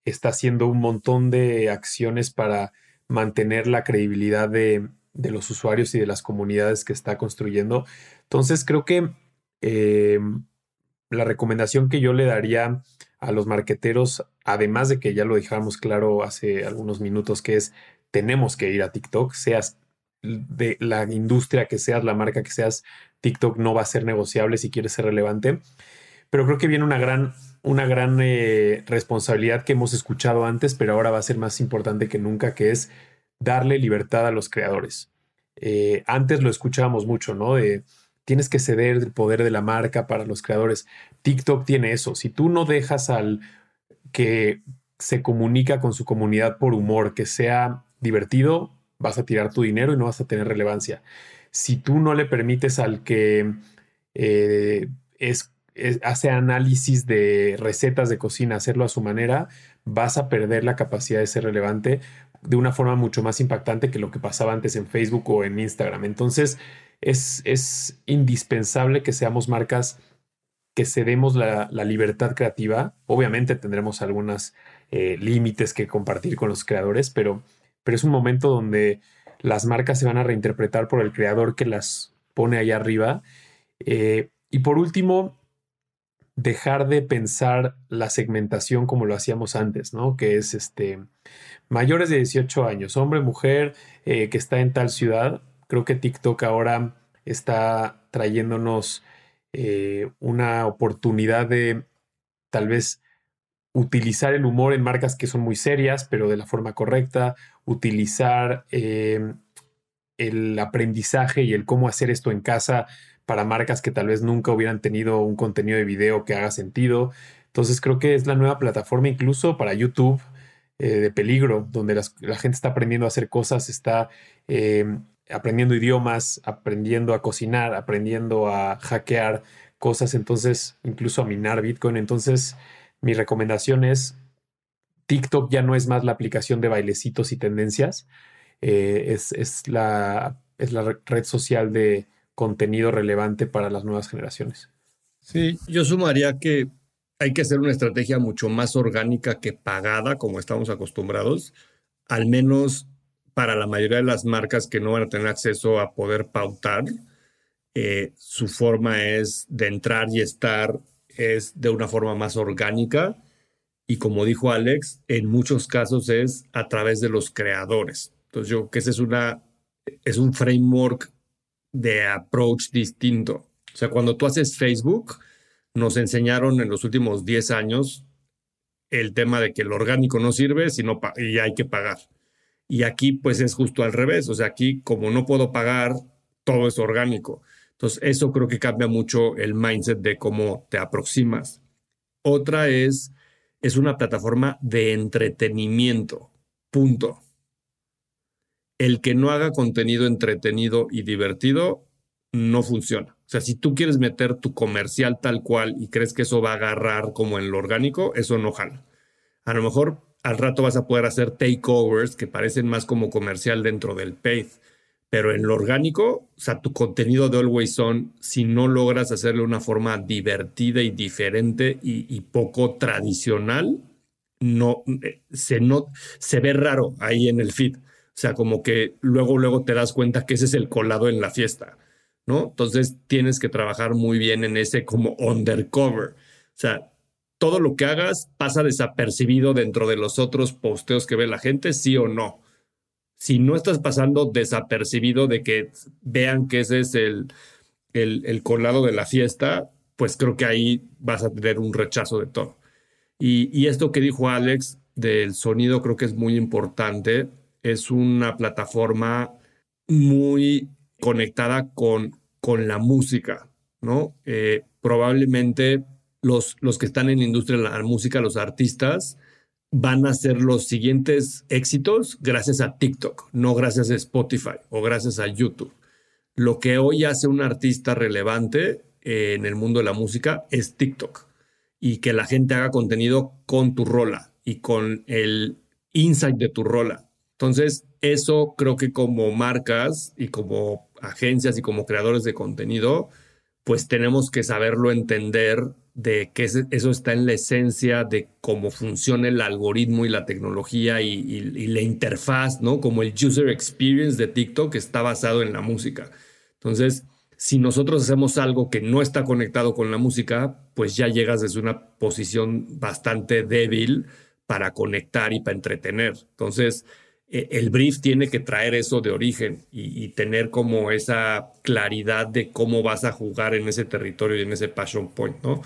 Speaker 3: está haciendo un montón de acciones para mantener la credibilidad de, los usuarios y de las comunidades que está construyendo. Entonces creo que eh, la recomendación que yo le daría a los marqueteros, además de que ya lo dejamos claro hace algunos minutos, que es tenemos que ir a TikTok, seas de la industria que seas, la marca que seas, TikTok no va a ser negociable si quieres ser relevante. Pero creo que viene una gran, una gran eh, responsabilidad que hemos escuchado antes, pero ahora va a ser más importante que nunca, que es darle libertad a los creadores. Eh, antes lo escuchábamos mucho, ¿no? De tienes que ceder el poder de la marca para los creadores. TikTok tiene eso. Si tú no dejas al que se comunica con su comunidad por humor, que sea divertido, vas a tirar tu dinero y no vas a tener relevancia. Si tú no le permites al que eh, es, hace análisis de recetas de cocina, hacerlo a su manera, vas a perder la capacidad de ser relevante de una forma mucho más impactante que lo que pasaba antes en Facebook o en Instagram. Entonces, es, indispensable que seamos marcas que cedemos la, la libertad creativa. Obviamente tendremos algunos eh, límites que compartir con los creadores, pero, pero es un momento donde las marcas se van a reinterpretar por el creador que las pone ahí arriba. Eh, y por último, dejar de pensar la segmentación como lo hacíamos antes, ¿no? Que es este mayores de 18 años, hombre, mujer, eh, que está en tal ciudad creo que TikTok ahora está trayéndonos eh, una oportunidad de tal vez utilizar el humor en marcas que son muy serias, pero de la forma correcta, utilizar em, el aprendizaje y el cómo hacer esto en casa para marcas que tal vez nunca hubieran tenido un contenido de video que haga sentido. Entonces creo que es la nueva plataforma incluso para YouTube eh, de peligro, donde la gente está aprendiendo a hacer cosas, está em, aprendiendo idiomas, aprendiendo a cocinar, aprendiendo a hackear cosas, entonces incluso a minar Bitcoin. Entonces, mi recomendación es, TikTok ya no es más la aplicación de bailecitos y tendencias, eh, es, la, es la red social de contenido relevante para las nuevas generaciones.
Speaker 2: Sí, yo sumaría que hay que hacer una estrategia mucho más orgánica que pagada, como estamos acostumbrados, al menos para la mayoría de las marcas que no van a tener acceso a poder pautar, eh, su forma es de entrar y estar es de una forma más orgánica y como dijo Alex, en muchos casos es a través de los creadores. Entonces yo creo que ese es, una, es un framework de approach distinto. O sea, cuando tú haces Facebook, nos enseñaron en los últimos 10 años el tema de que el orgánico no sirve sino y hay que pagar. Y aquí pues es justo al revés, o sea, aquí como no puedo pagar, todo es orgánico. Entonces, eso creo que cambia mucho el mindset de cómo te aproximas. Otra es, es una plataforma de entretenimiento, punto. El que no haga contenido entretenido y divertido no funciona. O sea, si tú quieres meter tu comercial tal cual y crees que eso va a agarrar como en lo orgánico, eso no jala. A lo mejor al rato vas a poder hacer takeovers que parecen más como comercial dentro del paid. Pero en lo orgánico, o sea, tu contenido de Always On, si no logras hacerlo de una forma divertida y diferente y, poco tradicional, no eh, se, no se ve raro ahí en el feed. Sea, como que luego, luego te das cuenta que ese es el colado en la fiesta, ¿no? Entonces tienes que trabajar muy bien en ese como undercover. O sea, todo lo que hagas pasa desapercibido dentro de los otros posteos que ve la gente, sí o no si no estás pasando desapercibido de que vean que ese es el, el, colado de la fiesta, pues creo que ahí vas a tener un rechazo de todo. Y, y, esto que dijo Alex del sonido creo que es muy importante. Es una plataforma muy conectada con, con la música, ¿no? Eh, probablemente los, los que están en la industria de la música, los artistas, van a ser los siguientes éxitos gracias a TikTok, no gracias a Spotify o gracias a YouTube. Lo que hoy hace un artista relevante eh, en el mundo de la música es TikTok y que la gente haga contenido con tu rola y con el insight de tu rola. Entonces, eso creo que como marcas y como agencias y como creadores de contenido, pues tenemos que saberlo entender de que eso está en la esencia de cómo funciona el algoritmo y la tecnología y, la interfaz, ¿no? Como el user experience de TikTok está basado en la música. Entonces, si nosotros hacemos algo que no está conectado con la música, pues ya llegas desde una posición bastante débil para conectar y para entretener. Entonces, el brief tiene que traer eso de origen y, y, tener como esa claridad de cómo vas a jugar en ese territorio y en ese passion point, ¿no?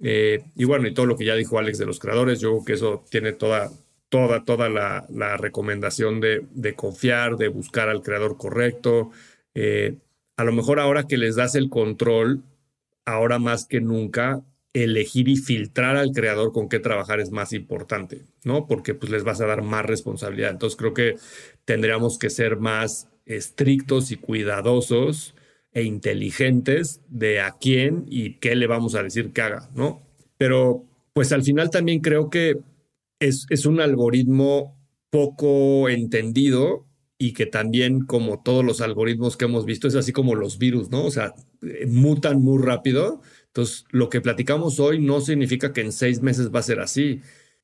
Speaker 2: Eh, y bueno, y todo lo que ya dijo Alex de los creadores, yo creo que eso tiene toda, toda, toda la, recomendación de, confiar, de buscar al creador correcto. Eh, a lo mejor ahora que les das el control, ahora más que nunca, elegir y filtrar al creador con qué trabajar es más importante, ¿no? Porque pues les vas a dar más responsabilidad. Entonces creo que tendríamos que ser más estrictos y cuidadosos e inteligentes de a quién y qué le vamos a decir que haga, ¿no? Pero pues al final también creo que es, es un algoritmo poco entendido y que también como todos los algoritmos que hemos visto es así como los virus, ¿no? O sea, eh, mutan muy rápido. Entonces, lo que platicamos hoy no significa que en seis meses va a ser así.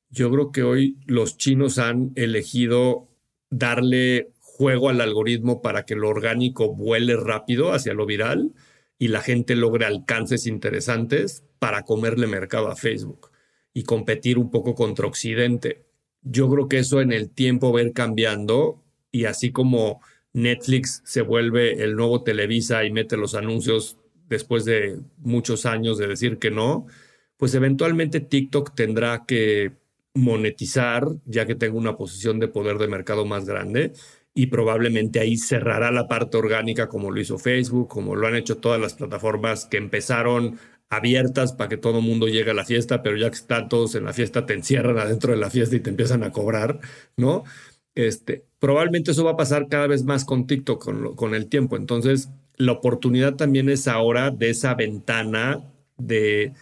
Speaker 2: Yo creo que hoy los chinos han elegido darle juego al algoritmo para que lo orgánico vuele rápido hacia lo viral y la gente logre alcances interesantes para comerle mercado a Facebook y competir un poco contra Occidente. Yo creo que eso en el tiempo va a ir cambiando y así como Netflix se vuelve el nuevo Televisa y mete los anuncios después de muchos años de decir que no, pues eventualmente TikTok tendrá que monetizar, ya que tenga una posición de poder de mercado más grande, y probablemente ahí cerrará la parte orgánica como lo hizo Facebook, como lo han hecho todas las plataformas que empezaron abiertas para que todo el mundo llegue a la fiesta, pero ya que están todos en la fiesta, te encierran adentro de la fiesta y te empiezan a cobrar, ¿no? Este, probablemente eso va a pasar cada vez más con TikTok con, con el tiempo. Entonces, la oportunidad también es ahora de esa ventana de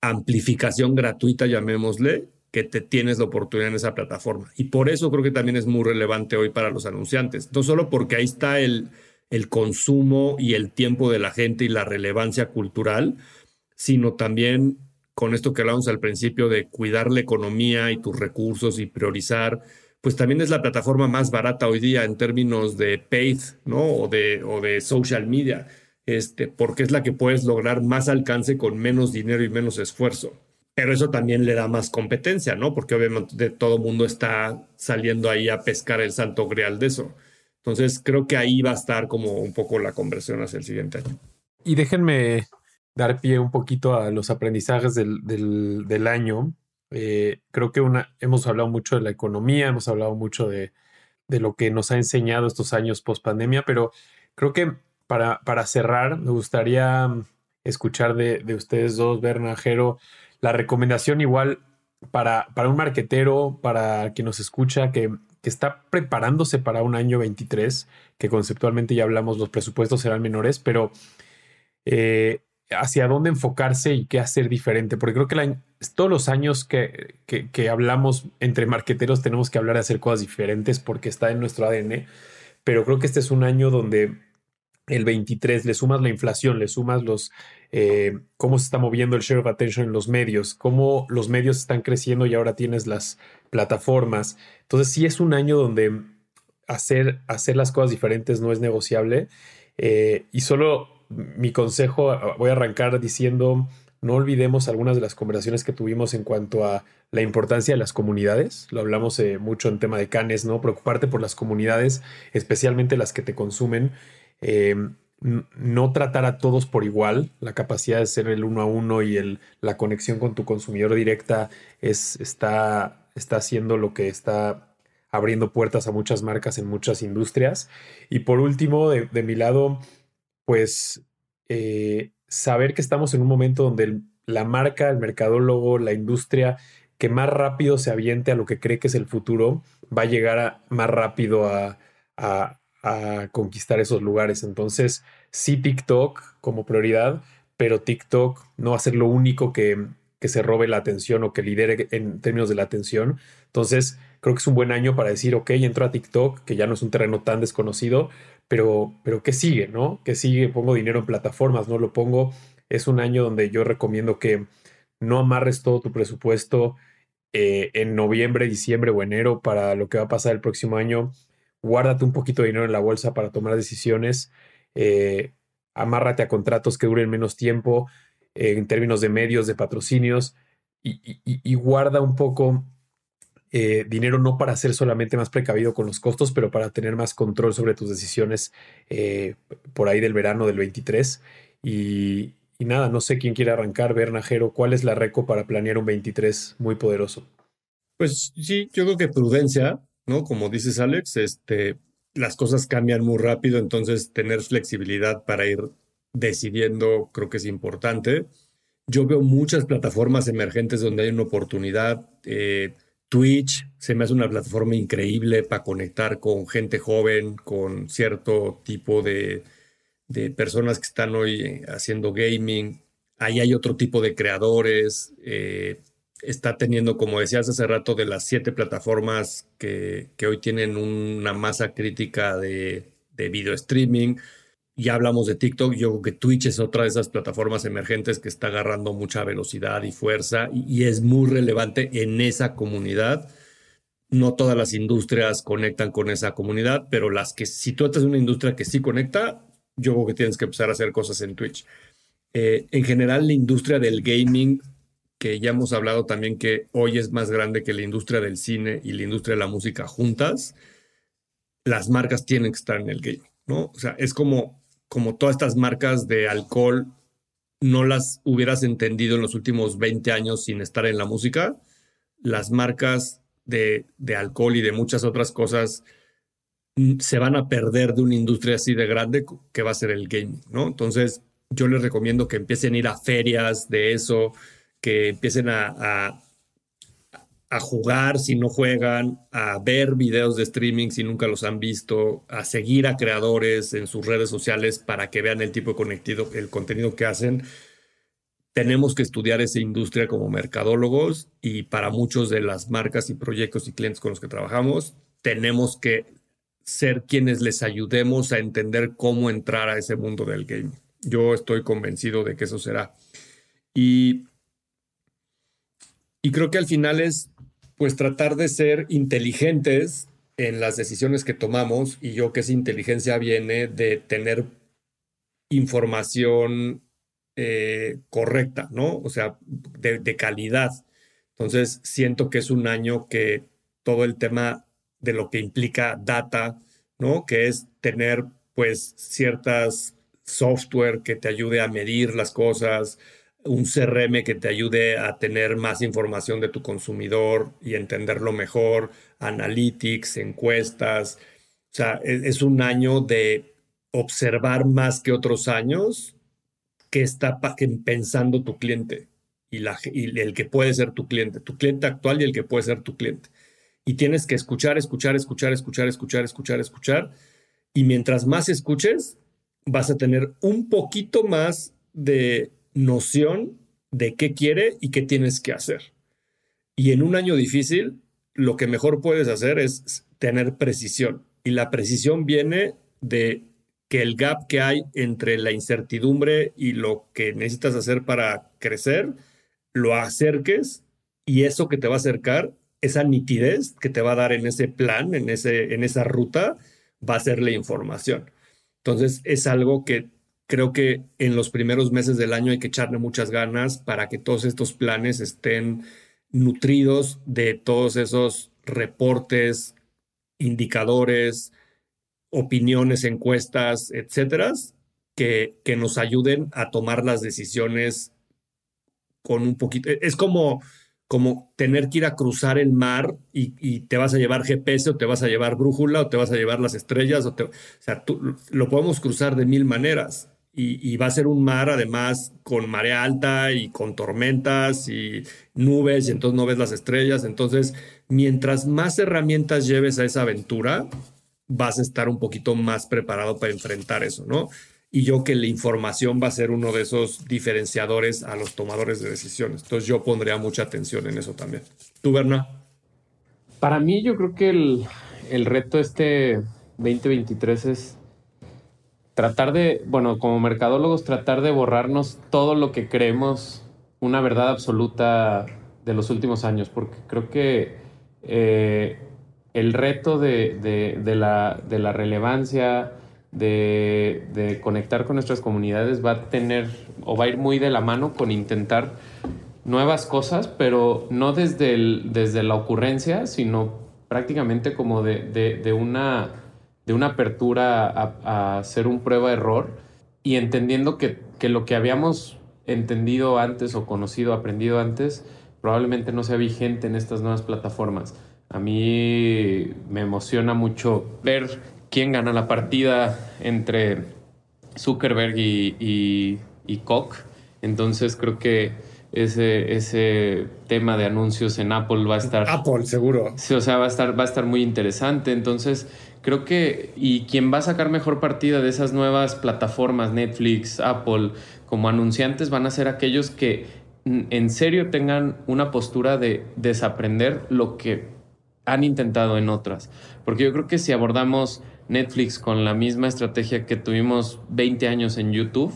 Speaker 2: amplificación gratuita, llamémosle, que te tienes la oportunidad en esa plataforma. Y por eso creo que también es muy relevante hoy para los anunciantes. No solo porque ahí está el, el consumo y el tiempo de la gente y la relevancia cultural, sino también con esto que hablamos al principio de cuidar la economía y tus recursos y priorizar, pues también es la plataforma más barata hoy día en términos de paid, ¿no? O de, o de social media, este, porque es la que puedes lograr más alcance con menos dinero y menos esfuerzo pero eso también le da más competencia, ¿no? Porque obviamente todo mundo está saliendo ahí a pescar el santo grial de eso. Entonces creo que ahí va a estar como un poco la conversión hacia el siguiente año.
Speaker 3: Y déjenme dar pie un poquito a los aprendizajes del, del, año. Eh, creo que una, hemos hablado mucho de la economía, hemos hablado mucho de, de lo que nos ha enseñado estos años post pandemia, pero creo que para, para cerrar me gustaría escuchar de, de ustedes dos, Bernajero, la recomendación igual para, para un marquetero, para quien nos escucha, que, que está preparándose para un año 23, que conceptualmente ya hablamos, los presupuestos serán menores, pero eh, hacia dónde enfocarse y qué hacer diferente, porque creo que todos los años que, que, hablamos entre marqueteros tenemos que hablar de hacer cosas diferentes porque está en nuestro ADN, pero creo que este es un año donde el 23 le sumas la inflación, le sumas los eh, cómo se está moviendo el share of attention en los medios, cómo los medios están creciendo y ahora tienes las plataformas. Entonces sí es un año donde hacer, hacer las cosas diferentes no es negociable. Eh, y solo mi consejo, ah, voy a arrancar diciendo, no olvidemos algunas de las conversaciones que tuvimos en cuanto a la importancia de las comunidades. Lo hablamos eh, mucho en tema de canes, ¿no? Preocuparte por las comunidades, especialmente las que te consumen. Eh, no tratar a todos por igual, la capacidad de ser el uno a uno y el, la conexión con tu consumidor directa es, está, está haciendo lo que está abriendo puertas a muchas marcas en muchas industrias. Y por último, de, mi lado, pues eh, saber que estamos en un momento donde la marca, el mercadólogo, la industria que más rápido se aviente a lo que cree que es el futuro, va a llegar más rápido a, conquistar esos lugares. Entonces, sí TikTok como prioridad, pero TikTok no va a ser lo único que, que se robe la atención o que lidere en términos de la atención. Entonces, creo que es un buen año para decir, ok, entro a TikTok, que ya no es un terreno tan desconocido, pero, pero ¿qué sigue, no? ¿Qué sigue? Pongo dinero en plataformas, ¿no? Lo pongo, es un año donde yo recomiendo que no amarres todo tu presupuesto eh, en noviembre, diciembre o enero para lo que va a pasar el próximo año guárdate un poquito de dinero en la bolsa para tomar decisiones, eh, amárrate a contratos que duren menos tiempo eh, en términos de medios, de patrocinios y, guarda un poco eh, dinero no para ser solamente más precavido con los costos, pero para tener más control sobre tus decisiones por ahí del verano del 23. Y, y nada, no sé quién quiere arrancar, Bernajero, ¿cuál es la reco para planear un 23 muy poderoso?
Speaker 2: Pues sí, yo creo que prudencia, ¿no? Como dices, Alex, este, las cosas cambian muy rápido, entonces tener flexibilidad para ir decidiendo creo que es importante. Yo veo muchas plataformas emergentes donde hay una oportunidad. Eh, Twitch se me hace una plataforma increíble para conectar con gente joven, con cierto tipo de, de personas que están hoy haciendo gaming. Ahí hay otro tipo de creadores. Eh, está teniendo, como decías hace rato, de las siete plataformas que, hoy tienen una masa crítica de, video streaming. Ya hablamos de TikTok, yo creo que Twitch es otra de esas plataformas emergentes que está agarrando mucha velocidad y fuerza y, es muy relevante en esa comunidad. No todas las industrias conectan con esa comunidad, pero las que, si tú estás en una industria que sí conecta, yo creo que tienes que empezar a hacer cosas en Twitch. Eh, en general, la industria del gaming que ya hemos hablado también que hoy es más grande que la industria del cine y la industria de la música juntas, las marcas tienen que estar en el game, ¿no? O sea, es como, como todas estas marcas de alcohol no las hubieras entendido en los últimos 20 años sin estar en la música, las marcas de, de alcohol y de muchas otras cosas mm, se van a perder de una industria así de grande que va a ser el gaming, ¿no? Entonces, yo les recomiendo que empiecen a ir a ferias de eso, que empiecen a, a, jugar si no juegan, a ver videos de streaming si nunca los han visto, a seguir a creadores en sus redes sociales para que vean el tipo de conectido, el contenido que hacen. Tenemos que estudiar esa industria como mercadólogos y para muchos de las marcas y proyectos y clientes con los que trabajamos, tenemos que ser quienes les ayudemos a entender cómo entrar a ese mundo del game. Yo estoy convencido de que eso será. Y y creo que al final es pues tratar de ser inteligentes en las decisiones que tomamos y yo que esa inteligencia viene de tener información eh, correcta, ¿no? O sea, de, calidad. Entonces, siento que es un año que todo el tema de lo que implica data, ¿no? Que es tener pues ciertas software que te ayude a medir las cosas, un CRM que te ayude a tener más información de tu consumidor y entenderlo mejor, analytics, encuestas. O sea, e-, es, un año de observar más que otros años qué está pensando tu cliente y, la, y el que puede ser tu cliente, tu cliente actual y el que puede ser tu cliente. y tienes que escuchar, escuchar, escuchar, escuchar, escuchar, escuchar, escuchar. Y mientras más escuches, vas a tener un poquito más de noción de qué quiere y qué tienes que hacer. Y en un año difícil, lo que mejor puedes hacer es tener precisión. Y la precisión viene de que el gap que hay entre la incertidumbre y lo que necesitas hacer para crecer, lo acerques y eso que te va a acercar, esa nitidez que te va a dar en ese plan, en, ese, en esa ruta, va a ser la información. Entonces es algo que creo que en los primeros meses del año hay que echarle muchas ganas para que todos estos planes estén nutridos de todos esos reportes, indicadores, opiniones, encuestas, etcétera, que, que nos ayuden a tomar las decisiones con un poquito. Es como, como tener que ir a cruzar el mar y, te vas a llevar GPS o te vas a llevar brújula o te vas a llevar las estrellas. O, o sea, tú, lo podemos cruzar de mil maneras. Y, y, va a ser un mar además con marea alta y con tormentas y nubes y entonces no ves las estrellas. Entonces, mientras más herramientas lleves a esa aventura, vas a estar un poquito más preparado para enfrentar eso, ¿no? Y yo que la información va a ser uno de esos diferenciadores a los tomadores de decisiones. Entonces yo pondría mucha atención en eso también. ¿Tú, Berna?
Speaker 4: Para mí yo creo que el, el reto este 2023 es tratar de, bueno, como mercadólogos, tratar de borrarnos todo lo que creemos una verdad absoluta de los últimos años, porque creo que eh, el reto de, la, de la, relevancia, de, conectar con nuestras comunidades va a tener o va a ir muy de la mano con intentar nuevas cosas, pero no desde, desde la ocurrencia, sino prácticamente como de, una, de una apertura a, hacer un prueba-error y entendiendo que, que lo que habíamos entendido antes o conocido, aprendido antes, probablemente no sea vigente en estas nuevas plataformas. A mí me emociona mucho ver quién gana la partida entre Zuckerberg y, y, Koch. Entonces creo que ese, ese tema de anuncios en Apple va a estar...
Speaker 2: Apple, seguro.
Speaker 4: Sí, o sea, va a estar, va a estar muy interesante. Entonces creo que... Y quien va a sacar mejor partida de esas nuevas plataformas, Netflix, Apple, como anunciantes, van a ser aquellos que en serio tengan una postura de desaprender lo que han intentado en otras. Porque yo creo que si abordamos Netflix con la misma estrategia que tuvimos 20 años en YouTube,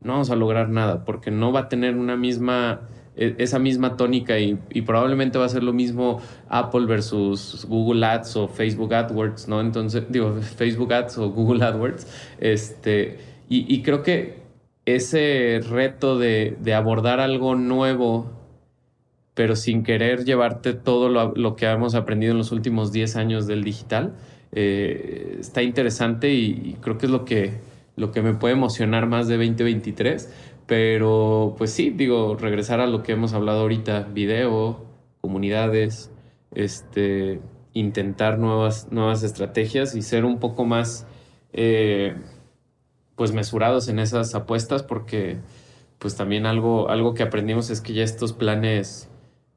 Speaker 4: no vamos a lograr nada, porque no va a tener una misma, esa misma tónica y, probablemente va a ser lo mismo Apple versus Google Ads o Facebook AdWords, ¿no? Entonces, digo, (laughs) Facebook Ads o Google AdWords. Este, y, creo que ese reto de, abordar algo nuevo pero sin querer llevarte todo lo, que hemos aprendido en los últimos 10 años del digital. Eh, está interesante y, creo que es lo que, lo que me puede emocionar más de 2023. Pero pues sí, digo, regresar a lo que hemos hablado ahorita, video, comunidades, este, intentar nuevas, nuevas estrategias y ser un poco más eh, pues mesurados en esas apuestas porque pues también algo, algo que aprendimos es que ya estos planes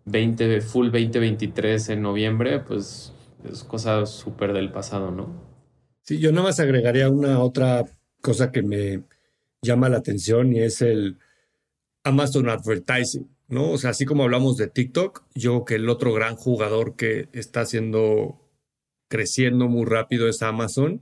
Speaker 4: 20, full 2023 en noviembre, pues es cosa súper del pasado, ¿no?
Speaker 2: Sí, yo nada más agregaría una otra cosa que me llama la atención y es el Amazon Advertising, ¿no? O sea, así como hablamos de TikTok, yo creo que el otro gran jugador que está haciendo, creciendo muy rápido es Amazon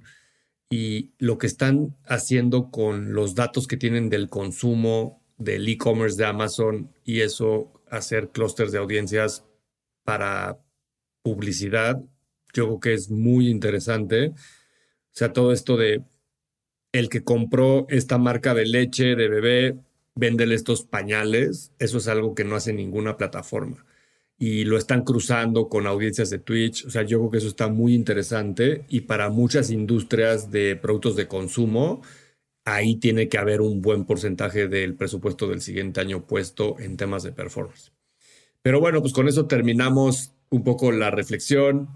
Speaker 2: y lo que están haciendo con los datos que tienen del consumo del e-commerce de Amazon y eso hacer clústeres de audiencias para publicidad, yo creo que es muy interesante. O sea, todo esto de el que compró esta marca de leche de bebé, véndele estos pañales, eso es algo que no hace ninguna plataforma. Y lo están cruzando con audiencias de Twitch. O sea, yo creo que eso está muy interesante y para muchas industrias de productos de consumo, ahí tiene que haber un buen porcentaje del presupuesto del siguiente año puesto en temas de performance. Pero bueno, pues con eso terminamos un poco la reflexión.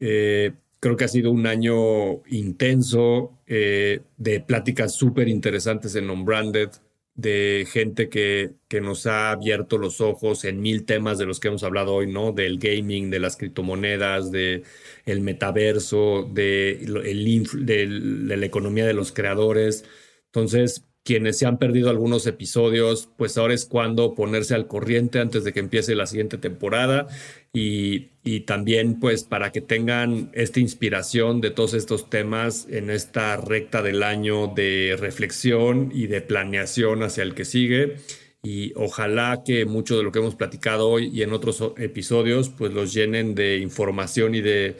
Speaker 2: Eh, creo que ha sido un año intenso eh, de pláticas súper interesantes en On-Branded. de gente que, que nos ha abierto los ojos en mil temas de los que hemos hablado hoy, ¿no? Del gaming, de las criptomonedas, de el metaverso, de, el, de la economía de los creadores. Entonces, quienes se han perdido algunos episodios, pues ahora es cuando ponerse al corriente antes de que empiece la siguiente temporada y, también pues para que tengan esta inspiración de todos estos temas en esta recta del año de reflexión y de planeación hacia el que sigue. Y ojalá que mucho de lo que hemos platicado hoy y en otros episodios pues los llenen de información y de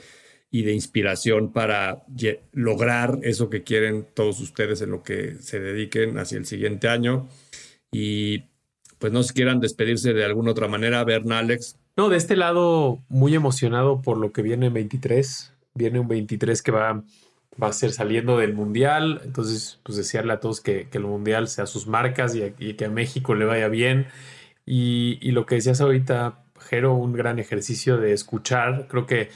Speaker 2: y de inspiración para lograr eso que quieren todos ustedes en lo que se dediquen hacia el siguiente año. Y pues no se quieran despedirse de alguna otra manera, Bern, Alex.
Speaker 3: No, de este lado, muy emocionado por lo que viene en 23. Viene un 23 que va, va a ser saliendo del Mundial. Entonces, pues desearle a todos que, el Mundial sea sus marcas y, que a México le vaya bien. Y, y lo que decías ahorita, Jero, un gran ejercicio de escuchar. Creo que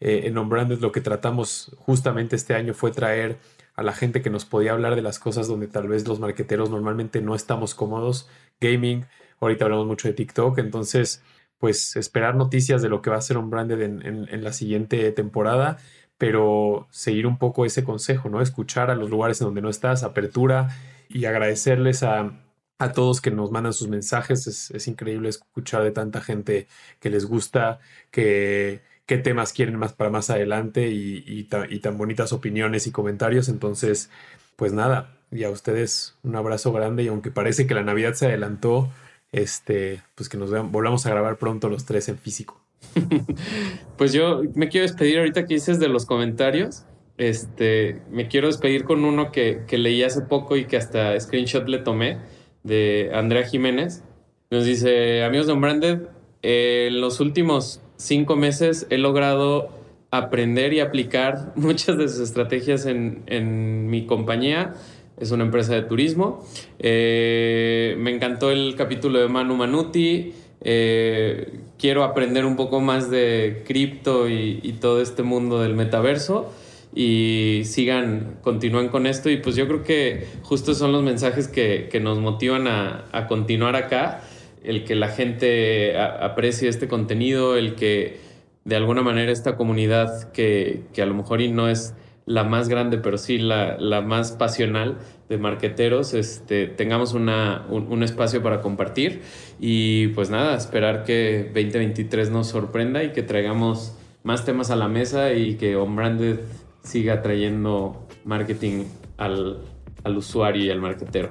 Speaker 3: eh, en Unbranded lo que tratamos justamente este año fue traer a la gente que nos podía hablar de las cosas donde tal vez los marqueteros normalmente no estamos cómodos. Gaming, ahorita hablamos mucho de TikTok, entonces pues esperar noticias de lo que va a ser Unbranded en, en, la siguiente temporada, pero seguir un poco ese consejo, ¿no? Escuchar a los lugares en donde no estás, apertura y agradecerles a, a todos que nos mandan sus mensajes. Es, es increíble escuchar de tanta gente que les gusta, que qué temas quieren más para más adelante y, tan bonitas opiniones y comentarios. Entonces, pues nada, y a ustedes un abrazo grande y aunque parece que la Navidad se adelantó, este, pues que nos volvamos a grabar pronto los tres en físico. (laughs)
Speaker 4: pues yo me quiero despedir ahorita que dices de los comentarios. Este, me quiero despedir con uno que, que leí hace poco y que hasta screenshot le tomé de Andrea Jiménez. Nos dice, amigos de Unbranded, en los últimos cinco meses he logrado aprender y aplicar (laughs) muchas de sus estrategias en, mi compañía. Es una empresa de turismo. Eh, me encantó el capítulo de Manu Manuti. Eh, quiero aprender un poco más de cripto y, todo este mundo del metaverso. Y sigan, continúen con esto. Y pues yo creo que justo son los mensajes que, nos motivan a, a continuar acá el que la gente aprecie este contenido, el que de alguna manera esta comunidad que, a lo mejor no es la más grande, pero sí la, más pasional de marqueteros, este, tengamos una, un, espacio para compartir y pues nada, esperar que 2023 nos sorprenda y que traigamos más temas a la mesa y que OnBranded siga trayendo marketing al, al usuario y al marquetero.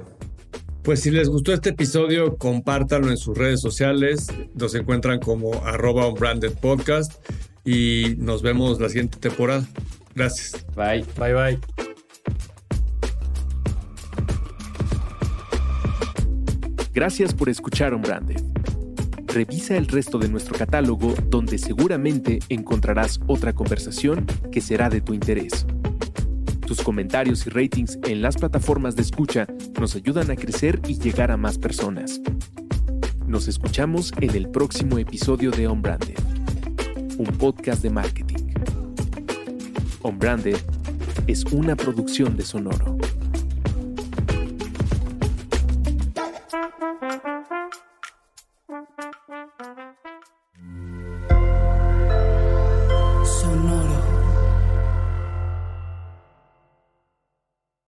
Speaker 2: Pues si les gustó este episodio, compártanlo en sus redes sociales. Nos encuentran como arroba branded podcast y nos vemos la siguiente temporada. Gracias.
Speaker 4: Bye. Bye bye.
Speaker 1: Gracias por escuchar Branded. Revisa el resto de nuestro catálogo donde seguramente encontrarás otra conversación que será de tu interés. Tus comentarios y ratings en las plataformas de escucha nos ayudan a crecer y llegar a más personas. Nos escuchamos en el próximo episodio de On Branded, un podcast de marketing. On Branded es una producción de Sonoro.